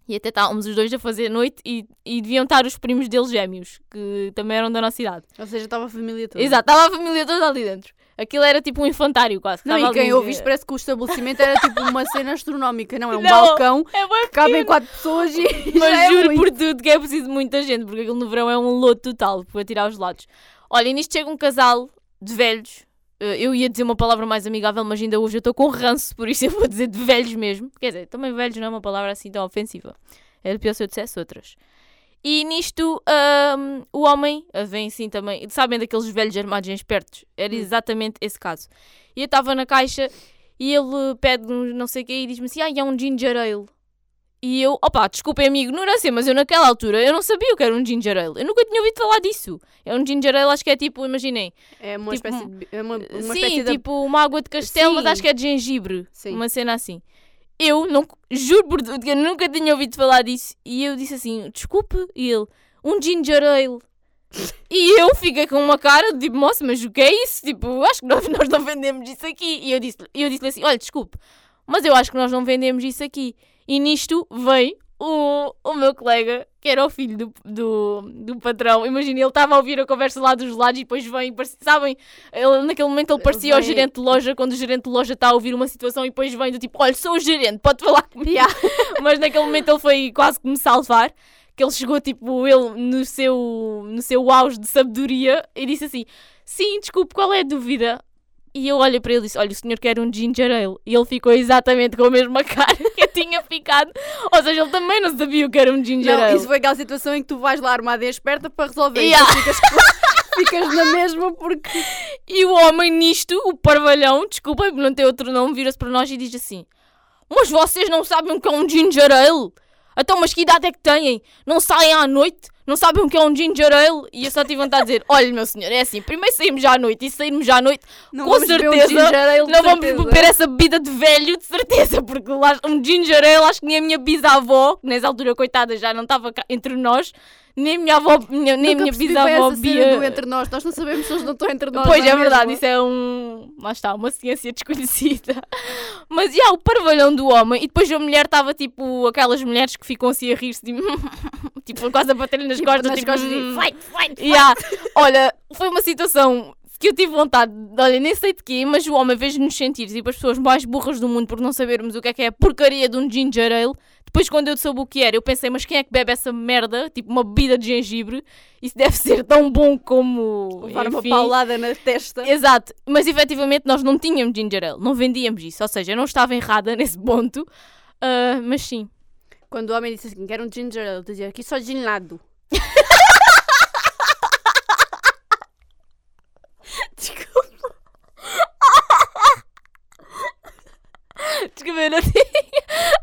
E até estávamos os dois a fazer noite e, e deviam estar os primos deles gêmeos, que também eram da nossa idade.
Ou seja, estava a família toda.
Exato, estava a família toda ali dentro. Aquilo era tipo um infantário quase.
Não, e quem
ali,
ouve isto parece que o estabelecimento era tipo uma cena astronómica, não? É um
Não,
balcão
É
cabem quatro pessoas e. <laughs>
Mas
é
juro
muito.
por tudo que é preciso de muita gente, porque aquilo no verão é um lodo total para tirar os lados. Olha, e nisto chega um casal de velhos. Eh, Eu ia dizer uma palavra mais amigável, mas ainda hoje eu estou com ranço, por isso <laughs> eu vou dizer de velhos mesmo. Quer dizer, também velhos não é uma palavra assim tão ofensiva. Era pior se eu dissesse outras. E nisto, ahm, o homem ah, vem assim também. Sabem daqueles velhos armados em espertos? Era
Hum.
exatamente esse caso. E eu estava na caixa e ele pede um não sei o quê e diz-me assim: Ah, é um ginger ale. E eu, opa, desculpem a minha ignorância, mas eu naquela altura eu não sabia o que era um ginger ale. Eu nunca tinha ouvido falar disso. É um ginger ale, acho que é tipo, imaginem.
É uma
Tipo,
espécie de. É uma, uma
sim,
de.
tipo uma água de castelo, mas
Sim.
acho que é de gengibre.
Sim.
Uma cena assim. Eu não, juro por tudo que eu nunca tinha ouvido falar disso. E eu disse assim: desculpe. E ele, um ginger ale. E eu fiquei com uma cara de tipo, moça, mas o que é isso? Tipo, acho que nós, nós não vendemos isso aqui. E eu disse- eu disse-lhe assim: olha, desculpe, mas eu acho que nós não vendemos isso aqui. E nisto vem o, o meu colega, que era o filho do, do, do patrão. Imagina, ele estava a ouvir a conversa lá dos lados e depois vem, sabem? Ele, naquele momento ele parecia o
Vem-
gerente de loja, quando o gerente de loja está a ouvir uma situação e depois vem do tipo: olha, sou o gerente, pode falar comigo. <laughs> Mas naquele momento ele foi quase que me salvar. Que ele chegou, tipo, ele no seu, no seu auge de sabedoria e disse assim: Sim, desculpe, qual é a dúvida? E eu olhei para ele e disse: Olha, o senhor quer um ginger ale. E ele ficou exatamente com a mesma <laughs> cara que eu tinha ficado. Ou seja, ele também não sabia o que era um ginger
Não,
ale.
isso foi aquela situação em que tu vais lá armada e esperta para resolver.
Yeah.
E tu ficas, <laughs> ficas na mesma porque.
E o homem nisto, o parvalhão, desculpem por não ter outro nome, vira-se para nós e diz assim: Mas vocês não sabem o que é um ginger ale? Então, mas que idade é que têm? Não saem à noite? Não sabem o que é um ginger ale? E eu só tive vontade de dizer: Olha, meu senhor, é assim, primeiro saímos já à noite e saímos já à noite,
Não
Com certeza,
ale,
não vamos
certeza.
beber essa bebida de velho, de certeza, porque lá um ginger ale, acho que nem a minha bisavó, que nessa altura, coitada, já não estava cá entre nós, nem a minha avó, nem,
Nunca
minha bisavó
cena do entre nós. Nós não sabemos se eles não estão entre nós.
Pois
não
é verdade, isso é um. Lá está, uma ciência <laughs> desconhecida. Mas já, o parvalhão do homem, e depois a mulher estava tipo aquelas mulheres que ficam assim a rir-se, tipo, <laughs> tipo quase a bater-lhe nas
Tipo,
costas,
nas
tipo,
costas e
"Hum".
fight, fight,
Ya, Olha, foi uma situação que eu tive vontade, de- olha, nem sei de quê, mas o homem fez nos sentir tipo as pessoas mais burras do mundo por não sabermos o que é que é a porcaria de um ginger ale. Depois, quando eu soube o que era, eu pensei, mas quem é que bebe essa merda? Tipo uma bebida de gengibre. Isso deve ser tão bom como.
Levar uma paulada na testa.
Exato, mas efetivamente nós não tínhamos ginger ale, não vendíamos isso, ou seja, eu não estava errada <laughs> nesse ponto, ah, mas sim.
Quando o homem disse assim, quero um ginger ale, eu dizia aqui só gelado. <laughs> <laughs>
Desculpa. <laughs> Desculpa, eu não tinha. <laughs>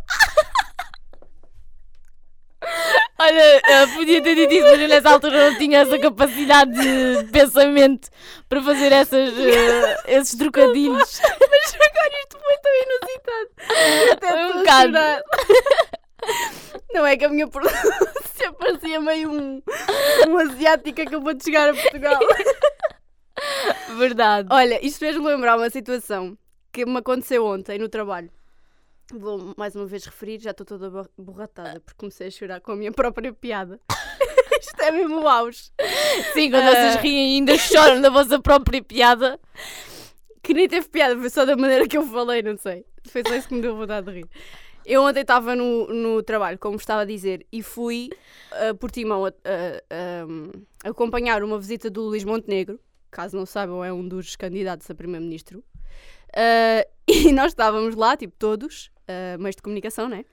Olha, ah, podia ter dito isso, mas eu nessa altura não tinha essa capacidade de pensamento para fazer essas, ah, esses trocadilhos.
Mas agora isto foi tão inusitado. Até
Um bocado.
chorar. Não é que a minha pronúncia parecia meio um, um asiático que acabou de chegar a Portugal.
Verdade.
Olha, isto fez-me lembrar uma situação que me aconteceu ontem no trabalho. Vou mais uma vez referir, já estou toda bo- borratada porque comecei a chorar com a minha <laughs> própria piada. <laughs> isto é mesmo auge.
Sim, quando
Ah.
vocês riem e ainda choram da vossa própria piada.
Que nem teve piada, foi só da maneira que eu falei, não sei. Foi só isso que me deu vontade de rir. Eu ontem estava no, no trabalho, como estava a dizer, e fui a, a- a- acompanhar uma visita do Luís Montenegro, caso não saibam, é um dos candidatos a primeiro-ministro. Ah, <laughs> e nós estávamos lá, tipo todos, uh, meios de comunicação, né?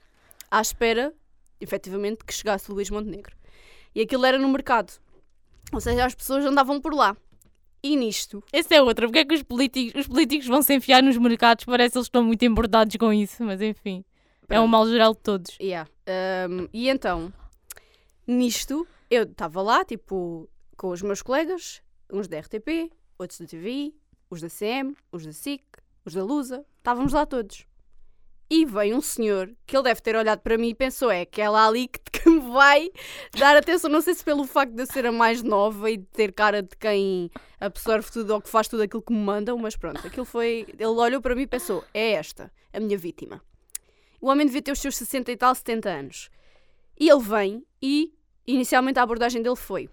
À espera, efetivamente, que chegasse o Luís Montenegro. E aquilo era no mercado. Ou seja, as pessoas andavam por lá. E nisto,
Essa é outra. Porque é que os políticos, os políticos vão se enfiar nos mercados? Parece que eles estão muito embordados com isso, mas enfim. É um mal geral de todos.
Yeah. Um, e então, nisto, eu estava lá, tipo, com os meus colegas, uns da RTP, outros da TVI, os da CM, os da SIC, os da Lusa, estávamos lá todos. E veio um senhor que ele deve ter olhado para mim e pensou: é aquela ali que, <laughs> que me vai dar atenção. Não sei se pelo facto de eu ser a mais nova e de ter cara de quem absorve tudo ou que faz tudo aquilo que me mandam, mas pronto, aquilo foi. Ele olhou para mim e pensou: é esta, a minha vítima. O homem devia ter os seus 60 e tal, 70 anos. E ele vem e, inicialmente, a abordagem dele foi: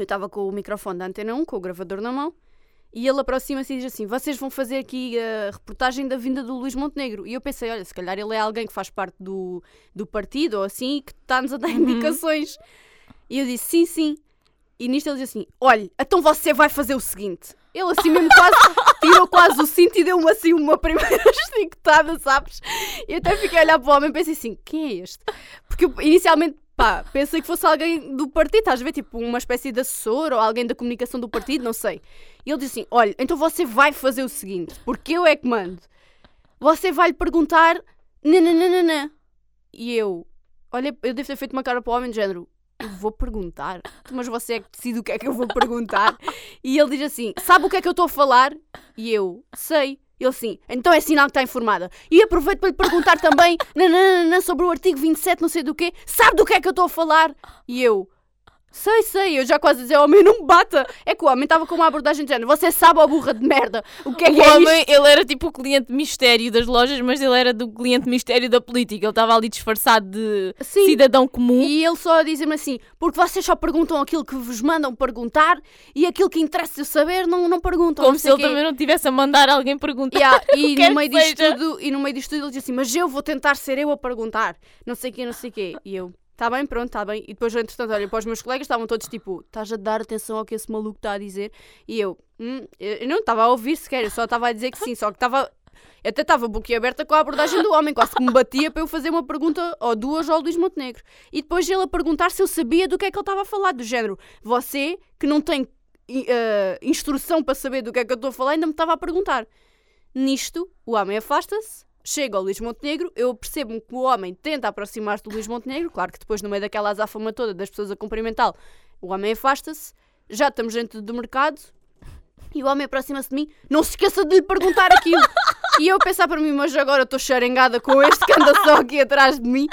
eu estava com o microfone da antena 1, com o gravador na mão, E ele aproxima-se e diz assim: Vocês vão fazer aqui a reportagem da vinda do Luís Montenegro. E eu pensei: Olha, se calhar ele é alguém que faz parte do, do partido ou assim que está-nos a dar
Uhum.
indicações. E eu disse: Sim, sim. E nisto ele diz assim: Olha, então você vai fazer o seguinte. Ele assim mesmo quase <laughs> tirou quase o cinto e deu-me assim uma primeira <laughs> esticotada, sabes? E eu até fiquei a olhar para o homem e pensei assim: Quem é este? Porque eu, inicialmente. Pá, pensei que fosse alguém do partido, estás a ver? Tipo, uma espécie de assessor ou alguém da comunicação do partido, não sei. E ele disse assim: Olha, então você vai fazer o seguinte, porque eu é que mando. Você vai lhe perguntar nananana. E eu, olha, eu devo ter feito uma cara para o homem de género. Eu vou perguntar, mas você é que decide o que é que eu vou perguntar. E ele diz assim: Sabe o que é que eu estou a falar? E eu, sei. Ele sim, então é sinal que está informada. E aproveito para lhe perguntar também <laughs> nananana, sobre o artigo 27, não sei do quê. Sabe do que é que eu estou a falar? E eu, sei, sei, eu já quase a dizer, homem, não me bata. É que o homem estava com uma abordagem de género. Você sabe, ó burra de merda, o que é que
o
é isto?
homem, ele era tipo o cliente mistério das lojas, mas ele era do cliente mistério da política. Ele estava ali disfarçado de
Sim.
cidadão comum.
E ele só a dizer-me assim, porque vocês só perguntam aquilo que vos mandam perguntar e aquilo que interessa saber não, não perguntam.
como
não
se ele
quê.
também não tivesse a mandar alguém perguntar.
Yeah, <laughs> e, no meio disto tudo, e no meio disto tudo ele diz assim, mas eu vou tentar ser eu a perguntar, não sei o quê, não sei o quê. E eu, tá bem, pronto, tá bem. E depois, entretanto, olha, para os meus colegas estavam todos tipo, estás a dar atenção ao que esse maluco está a dizer? E eu, hum, eu não estava a ouvir sequer, eu só estava a dizer que sim, só que estava... Eu até estava boquiaberta com a abordagem do homem, quase que me batia para eu fazer uma pergunta ou duas ao Luís Montenegro. E depois ele a perguntar se eu sabia do que é que ele estava a falar, do género, você que não tem eh, instrução para saber do que é que eu estou a falar, ainda me estava a perguntar. Nisto, o homem afasta-se, chega ao Luís Montenegro, eu percebo que o homem tenta aproximar-se do Luís Montenegro, claro que depois, no meio daquela azáfama toda das pessoas a cumprimentá-lo, o homem afasta-se, já estamos dentro do mercado, e o homem aproxima-se de mim, não se esqueça de lhe perguntar aquilo. e eu pensar para mim, mas agora estou xarengada com este que anda só aqui atrás de mim.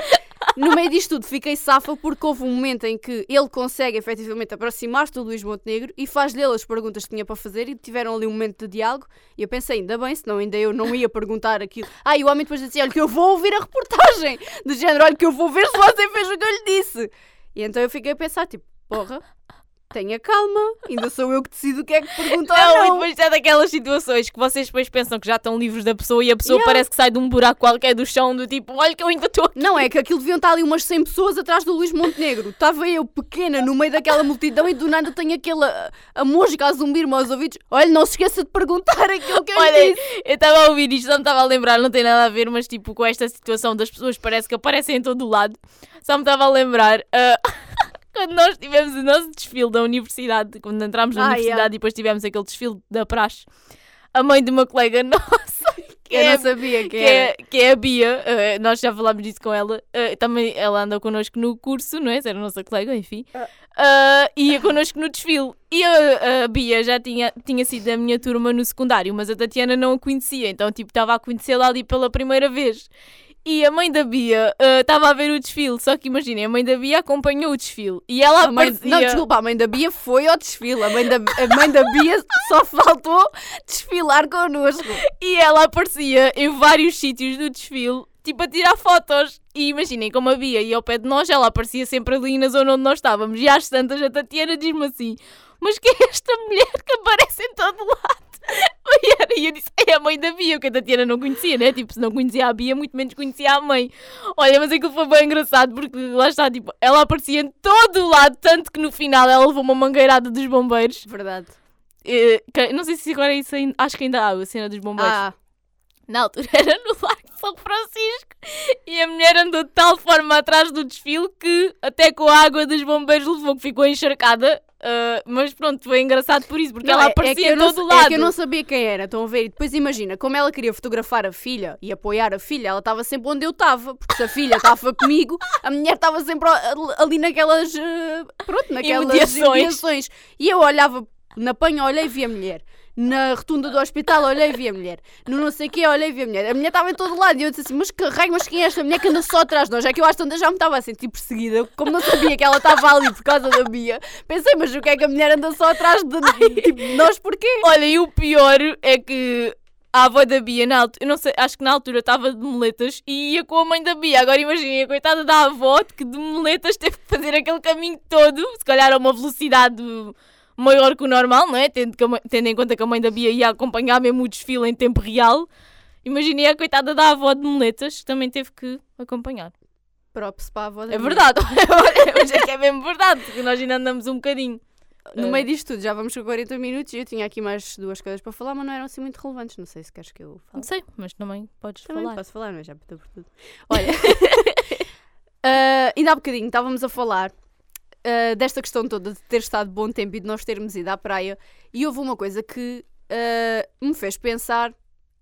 No meio disto tudo, fiquei safa porque houve um momento em que ele consegue efetivamente aproximar-se do Luís Montenegro e faz-lhe as perguntas que tinha para fazer e tiveram ali um momento de diálogo. E eu pensei, ainda bem, senão ainda eu não ia perguntar aquilo. Ah, e o homem depois disse: Olha, que eu vou ouvir a reportagem, do género, olha, que eu vou ver se você fez o que eu lhe disse. E então eu fiquei a pensar, tipo, porra, tenha calma, ainda sou eu que decido o que é que perguntar.
Não,
ou
e
não.
depois é daquelas situações que vocês depois pensam que já estão livres da pessoa e a pessoa
Yeah.
parece que sai de um buraco qualquer do chão, do tipo, olha que eu ainda estou.
Não, é que aquilo deviam estar ali umas 100 pessoas atrás do Luís Montenegro. Estava eu pequena no meio daquela multidão e do nada tenho aquela a música a zumbir-me aos ouvidos. Olha, não se esqueça de perguntar aquilo que eu
Olha,
disse.
eu estava a ouvir isto, não me estava a lembrar, não tem nada a ver, mas tipo, com esta situação das pessoas parece que aparecem em todo o lado, só me estava a lembrar. ah, <laughs> Quando nós tivemos o nosso desfile da universidade, quando entramos na
Ah,
universidade
yeah.
e depois tivemos aquele desfile da praxe, a mãe de uma colega <laughs> nossa, que
Eu
é,
não sabia que,
que, é, que é a Bia, eh, nós já falámos disso com ela, eh, também ela anda connosco no curso, não é? Era a nossa colega, enfim.
Ah,
ia connosco no desfile. E a, a Bia já tinha, tinha sido da minha turma no secundário, mas a Tatiana não a conhecia, então tipo estava a conhecê-la ali pela primeira vez. E a mãe da Bia ah, estava a ver o desfile, só que imaginem, a mãe da Bia acompanhou o desfile e ela
A mãe,
aparecia...
não, desculpa, a mãe da Bia foi ao desfile. A mãe da, a mãe da Bia só faltou desfilar connosco.
E ela aparecia em vários sítios do desfile, tipo a tirar fotos. E imaginem, como a Bia ia ao pé de nós, ela aparecia sempre ali na zona onde nós estávamos. E às tantas, a Tatiana diz-me assim: Mas quem é esta mulher que aparece em todo lado? E E eu disse: É a mãe da Bia, que a Tatiana não conhecia, né? Tipo, se não conhecia a Bia, muito menos conhecia a mãe. Olha, mas aquilo foi bem engraçado, porque lá está, tipo, ela aparecia em todo lado, tanto que no final ela levou uma mangueirada dos bombeiros.
Verdade.
Eh, que- não sei se agora é isso ainda, acho que ainda há a cena dos bombeiros.
Ah,
Na altura <laughs> era no Largo de São Francisco e a mulher andou de tal forma atrás do desfile que até com a água dos bombeiros levou que ficou encharcada. Ah, mas pronto, foi engraçado por isso, porque
Não,
ela
é- é
aparecia em
não
todo
sa-
lado.
É que eu não sabia quem era, estão a ver? E depois imagina, como ela queria fotografar a filha e apoiar a filha, ela estava sempre onde eu estava, porque se a filha estava <laughs> comigo, a mulher estava sempre al- ali naquelas. eh, Pronto, <laughs> naquelas
imediações.
E eu olhava na panha, olhei e vi a mulher. Na rotunda do hospital, olhei e vi a mulher. No não sei o quê, olhei e vi a mulher. A mulher estava em todo lado. E eu disse assim: Mas que raio, mas quem é esta mulher que anda só atrás de nós? É que eu às tantas já me estava a sentir perseguida. Como não sabia que ela estava ali por causa da Bia, pensei: Mas o que é que a mulher anda só atrás de, tipo, nós? Porquê?
Olha, e o pior é que a avó da Bia, na altura, eu não sei, acho que na altura estava de muletas e ia com a mãe da Bia. Agora imaginem, a coitada da avó que de muletas teve que fazer aquele caminho todo, se calhar a uma velocidade maior que o normal, não é? Tendo, que tendo em conta que a mãe da Bia ia acompanhar mesmo o desfile em tempo real. Imaginei a coitada da avó de muletas que também teve que acompanhar.
Props para a avó da
É verdade, <laughs> mas é que é mesmo verdade, porque nós ainda andamos um bocadinho.
No
Eh,
meio disto tudo, já vamos com 40 minutos e eu tinha aqui mais duas coisas para falar, mas não eram assim muito relevantes. Não sei se queres que eu fale.
Não sei, mas também podes
Também
falar.
posso falar, mas já estou por tudo. Olha, <laughs> ah, ainda há bocadinho estávamos a falar ah, desta questão toda de ter estado bom tempo e de nós termos ido à praia e houve uma coisa que ah, me fez pensar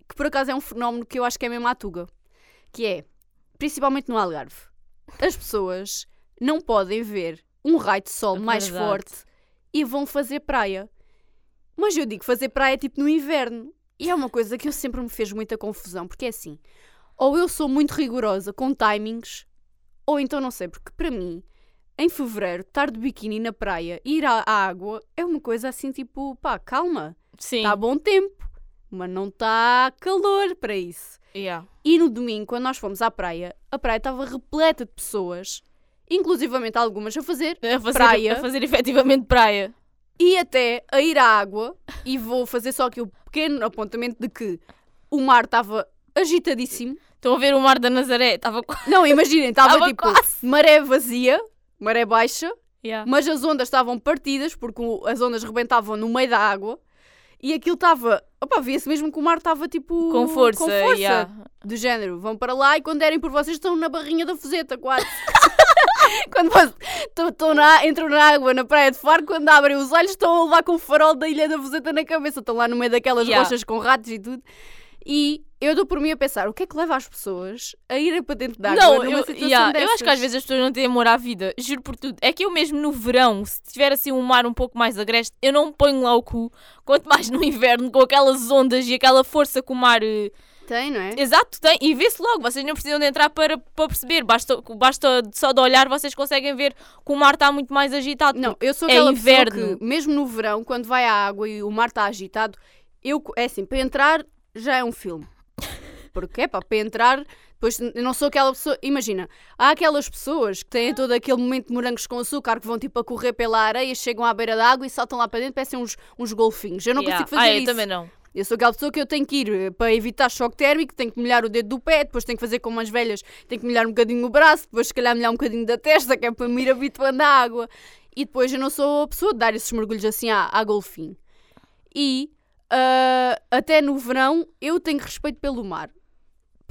que por acaso é um fenómeno que eu acho que é mesmo à Tuga, que é, principalmente no Algarve, as pessoas não podem ver um raio de sol
É
mais forte e vão fazer praia. Mas eu digo fazer praia tipo no inverno. E é uma coisa que eu sempre me fez muita confusão, porque é assim, ou eu sou muito rigorosa com timings, ou então não sei, porque para mim, em fevereiro, estar de biquíni na praia e ir à, à água é uma coisa assim tipo, pá, calma,
Sim.
está bom tempo, mas não está calor para isso.
Yeah.
E no domingo, quando nós fomos à praia, a praia estava repleta de pessoas, inclusivamente algumas a fazer
A fazer,
Praia.
a fazer efetivamente praia.
e até a ir à água, e vou fazer só aqui o pequeno apontamento de que o mar estava agitadíssimo.
Estão a ver o mar da Nazaré? Estava quase.
Não, imaginem, estava
Tava
tipo
quase.
maré vazia, maré baixa,
Yeah.
mas as ondas estavam partidas porque as ondas rebentavam no meio da água e aquilo estava. Opa, via-se mesmo que o mar estava tipo.
Com força.
Com força.
yeah.
Do género, vão para lá e quando derem por vocês estão na barrinha da fuseta, quase. <laughs> quando estão, na, entram na água na praia de Faro, quando abrem os olhos estão a levar com o farol da ilha da fuseta na cabeça. Estão lá no meio daquelas
Yeah.
rochas com ratos e tudo. E eu dou por mim a pensar, o que é que leva as pessoas a irem para dentro da água
Não,
numa
eu,
situação
yeah, eu acho que às vezes as pessoas não têm amor à vida. Juro por tudo. É que eu mesmo no verão, se tiver assim um mar um pouco mais agreste, eu não ponho lá o cu. Quanto mais no inverno, com aquelas ondas e aquela força que o mar. eh,
Tem, não é?
Exato, tem. E vê-se logo. Vocês não precisam de entrar para, para perceber. Basta, basta só de olhar, vocês conseguem ver que o mar está muito mais agitado.
Não, eu sou
é
aquela
inverno.
pessoa que, mesmo no verão, quando vai à água e o mar está agitado, eu, é assim, para entrar já é um filme. Porque é pá, para entrar, depois eu não sou aquela pessoa. Imagina, há aquelas pessoas que têm todo aquele momento de morangos com açúcar que vão tipo a correr pela areia, chegam à beira da água e saltam lá para dentro, parecem uns, uns golfinhos. Eu não
Yeah.
consigo fazer
ah, eu
isso.
também não.
Eu sou aquela pessoa que eu tenho que ir eh, para evitar choque térmico, tenho que molhar o dedo do pé, depois tenho que fazer como as velhas, tenho que molhar um bocadinho o braço, depois se calhar molhar um bocadinho da testa, que é para me ir habituando à água. E depois eu não sou a pessoa de dar esses mergulhos assim à, à golfinho. E ah, até no verão eu tenho respeito pelo mar.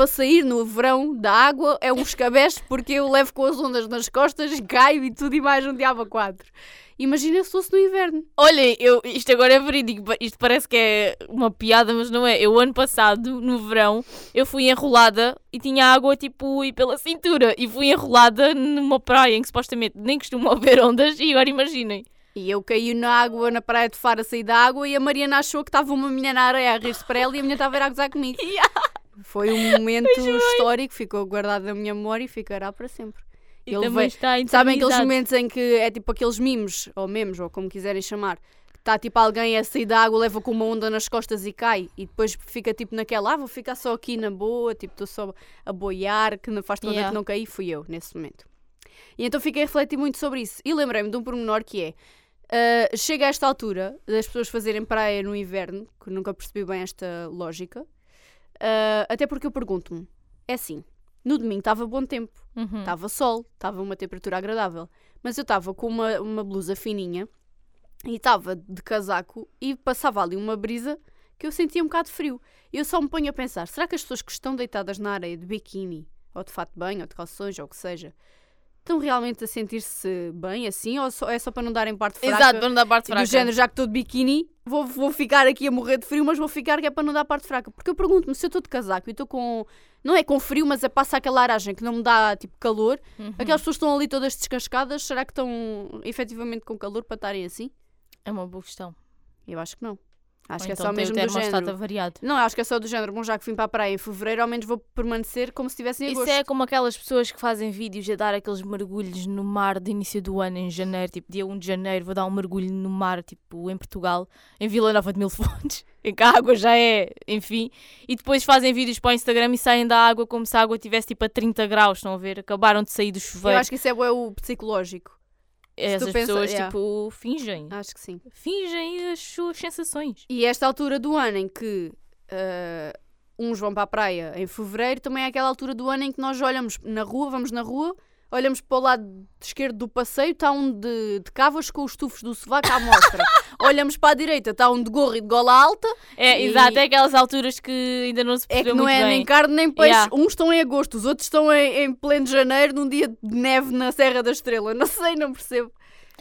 Para sair no verão da água é um escabeche porque eu levo com as ondas nas costas, caio e tudo e mais um diabo a quatro. Imagina se fosse no inverno.
Olhem, eu, isto agora é verídico, isto parece que é uma piada, mas não é. Eu, ano passado, no verão, eu fui enrolada e tinha água tipo e pela cintura. E fui enrolada numa praia em que supostamente nem costumam haver ondas. E agora imaginem.
E eu caí na água, na praia de Faro, a sair da água e a Mariana achou que estava uma menina na areia a rir-se para ela e a menina estava a a gozar comigo. <laughs> Foi um momento <laughs> histórico, ficou guardado na minha memória e ficará para sempre.
E
Ele
também está
Sabem aqueles momentos em que é tipo aqueles mimos, ou memes, ou como quiserem chamar, que está tipo alguém a sair da água, leva com uma onda nas costas e cai, e depois fica tipo naquela, ah, vou ficar só aqui na boa, tipo, estou só a boiar, que não faz toda
Yeah.
que não caí, fui eu nesse momento. E então fiquei a refletir muito sobre isso. E lembrei-me de um pormenor que é. ah, chega a esta altura das pessoas fazerem praia no inverno, que nunca percebi bem esta lógica, ah, até porque eu pergunto-me: é assim, no domingo estava bom tempo,
Uhum.
Estava sol, estava uma temperatura agradável. Mas eu estava com uma, uma blusa fininha e estava de casaco e passava ali uma brisa que eu sentia um bocado frio. E eu só me ponho a pensar: será que as pessoas que estão deitadas na areia de biquíni, ou de fato de banho, ou de calções, ou o que seja, estão realmente a sentir-se bem assim? Ou só- é só para não darem parte fraca?
Exato, para não dar parte fraca.
do género, já que estou de biquíni, vou, vou ficar aqui a morrer de frio, mas vou ficar que é para não dar parte fraca. Porque eu pergunto-me, se eu estou de casaco e estou com. Não é com frio, mas é passa aquela aragem que não me dá tipo calor.
Uhum.
Aquelas pessoas que estão ali todas descascadas, será que estão efetivamente com calor para estarem assim?
É uma boa questão.
Eu acho que não. Acho
Ou
que é
então
só
tem
mesmo
o
do género.
variado.
Não, acho que é só do género. Bom, já que vim para a praia em fevereiro, ao menos vou permanecer como se estivesse em
Isso
agosto.
é como aquelas pessoas que fazem vídeos a dar aqueles mergulhos no mar de início do ano, em janeiro, tipo dia 1 de janeiro, vou dar um mergulho no mar, tipo em Portugal, em Vila Nova de Mil <laughs> Fontes, em que a água já é, enfim, e depois fazem vídeos para o Instagram e saem da água como se a água estivesse tipo a 30 graus, estão a ver? Acabaram de sair do
Eu
chuveiro.
acho que isso é o psicológico.
Essas
pensas-
pessoas,
yeah.
tipo, fingem.
Acho que sim.
Fingem as suas sensações.
E esta altura do ano em que ah, uns vão para a praia em fevereiro, também é aquela altura do ano em que nós olhamos na rua, vamos na rua, olhamos para o lado esquerdo do passeio, está um de, de cavas com os tufos do sovaco à mostra. <laughs> olhamos para a direita, está um de gorro e de gola alta,
É,
E-
exato, é aquelas alturas que ainda não se
é
percebeu
que não é
bem.
nem carne nem peixe.
Yeah.
Uns estão em agosto, os outros estão em, em pleno janeiro, num dia de neve na Serra da Estrela. Não sei, não percebo.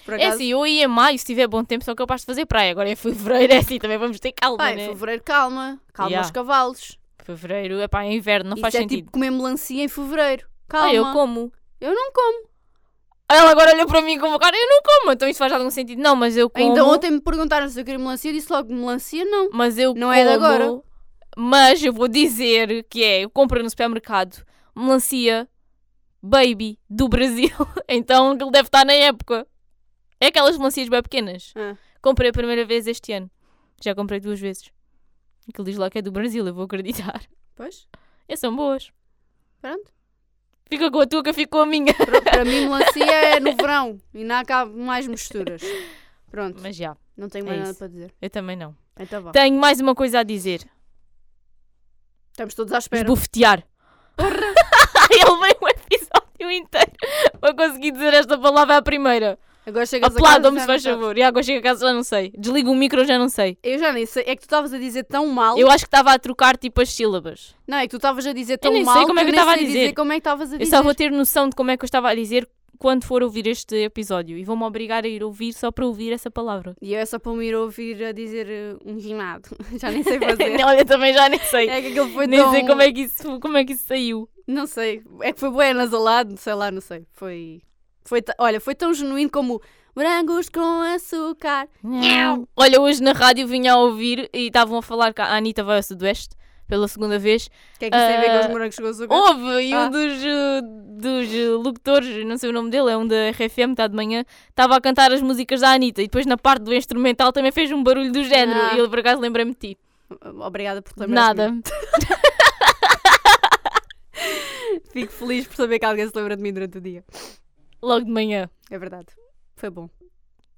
É assim, eu ia em maio, se tiver bom tempo, sou capaz de fazer praia. Agora é fevereiro, é assim, também vamos ter calma,
em
né?
fevereiro, calma, calma
Yeah.
os cavalos.
Fevereiro, é pá, é inverno, não
Isso
faz
é
sentido.
tipo comer melancia em fevereiro. Calma.
Ah, eu como.
Eu não como.
Ela agora olhou para mim com uma cara, eu não como, então isso faz algum sentido. Não, mas eu como.
Ainda ontem me perguntaram se eu queria melancia, eu disse logo melancia não.
Mas eu
Não é de
como,
agora.
Mas eu vou dizer que é, eu compro no supermercado melancia baby do Brasil. <laughs> então ele deve estar na época. É aquelas melancias bem pequenas.
Ah.
Comprei a primeira vez este ano. Já comprei duas vezes. Aquilo diz lá que é do Brasil, eu vou acreditar.
Pois,
E são boas.
pronto.
Fica com a tua que eu fico com a minha.
Para, para mim melancia é no verão e não há mais misturas. Pronto,
Mas já,
não tenho
é
mais nada
isso.
para dizer.
eu também não.
Então vá.
Tenho mais uma coisa a dizer.
Estamos todos à espera.
Esbofetear. <laughs> Ele veio um episódio inteiro para conseguir dizer esta palavra à primeira.
Agora chegas a
Aplaudam-me
casa,
se faz favor. E agora chego a casa já não sei. Desligo o micro já não sei.
Eu já nem sei. É que tu estavas a dizer tão mal.
Eu acho que estava a trocar tipo as sílabas.
Não, é que tu estavas a dizer tão
nem sei
mal
como é que eu
nem
estava a
sei
dizer.
como é que estavas a
Eu
dizer.
só vou ter noção de como é que eu estava a dizer quando for ouvir este episódio. E vão-me obrigar a ir ouvir só para ouvir essa palavra.
E eu é só para me ir ouvir a dizer eh, um rimado. <laughs> já nem sei <laughs> fazer.
Olha, também já nem sei.
é que aquilo foi
nem
tão...
sei como é, que isso, como é que isso saiu.
Não sei. É que foi bué nasalado, sei lá, não sei. Foi... foi Olha, foi tão genuíno como morangos com açúcar.
Olha, hoje na rádio vinha a ouvir e estavam a falar que a Anitta vai ao Sudoeste pela segunda vez.
O que é que isso tem a ver com os
Ah,
morangos com açúcar?
Houve! E
Ah.
um dos, dos locutores, não sei o nome dele, é um da RFM, está de manhã, estava a cantar as músicas da Anitta e depois na parte do instrumental também fez um barulho do género.
Ah.
E ele por acaso lembrei-me de ti.
Obrigada por te lembrar.
Nada. <laughs>
Fico feliz por saber que alguém se lembra de mim durante o dia.
Logo de manhã.
É verdade. Foi bom.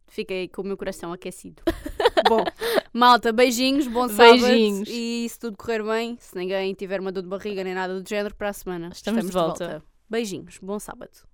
Fiquei com o meu coração aquecido. <laughs> bom, malta, beijinhos, bom sábado.
Beijinhos.
E se tudo correr bem, se ninguém tiver uma dor de barriga nem nada do género, para a semana
Estamos de volta.
Beijinhos, bom sábado.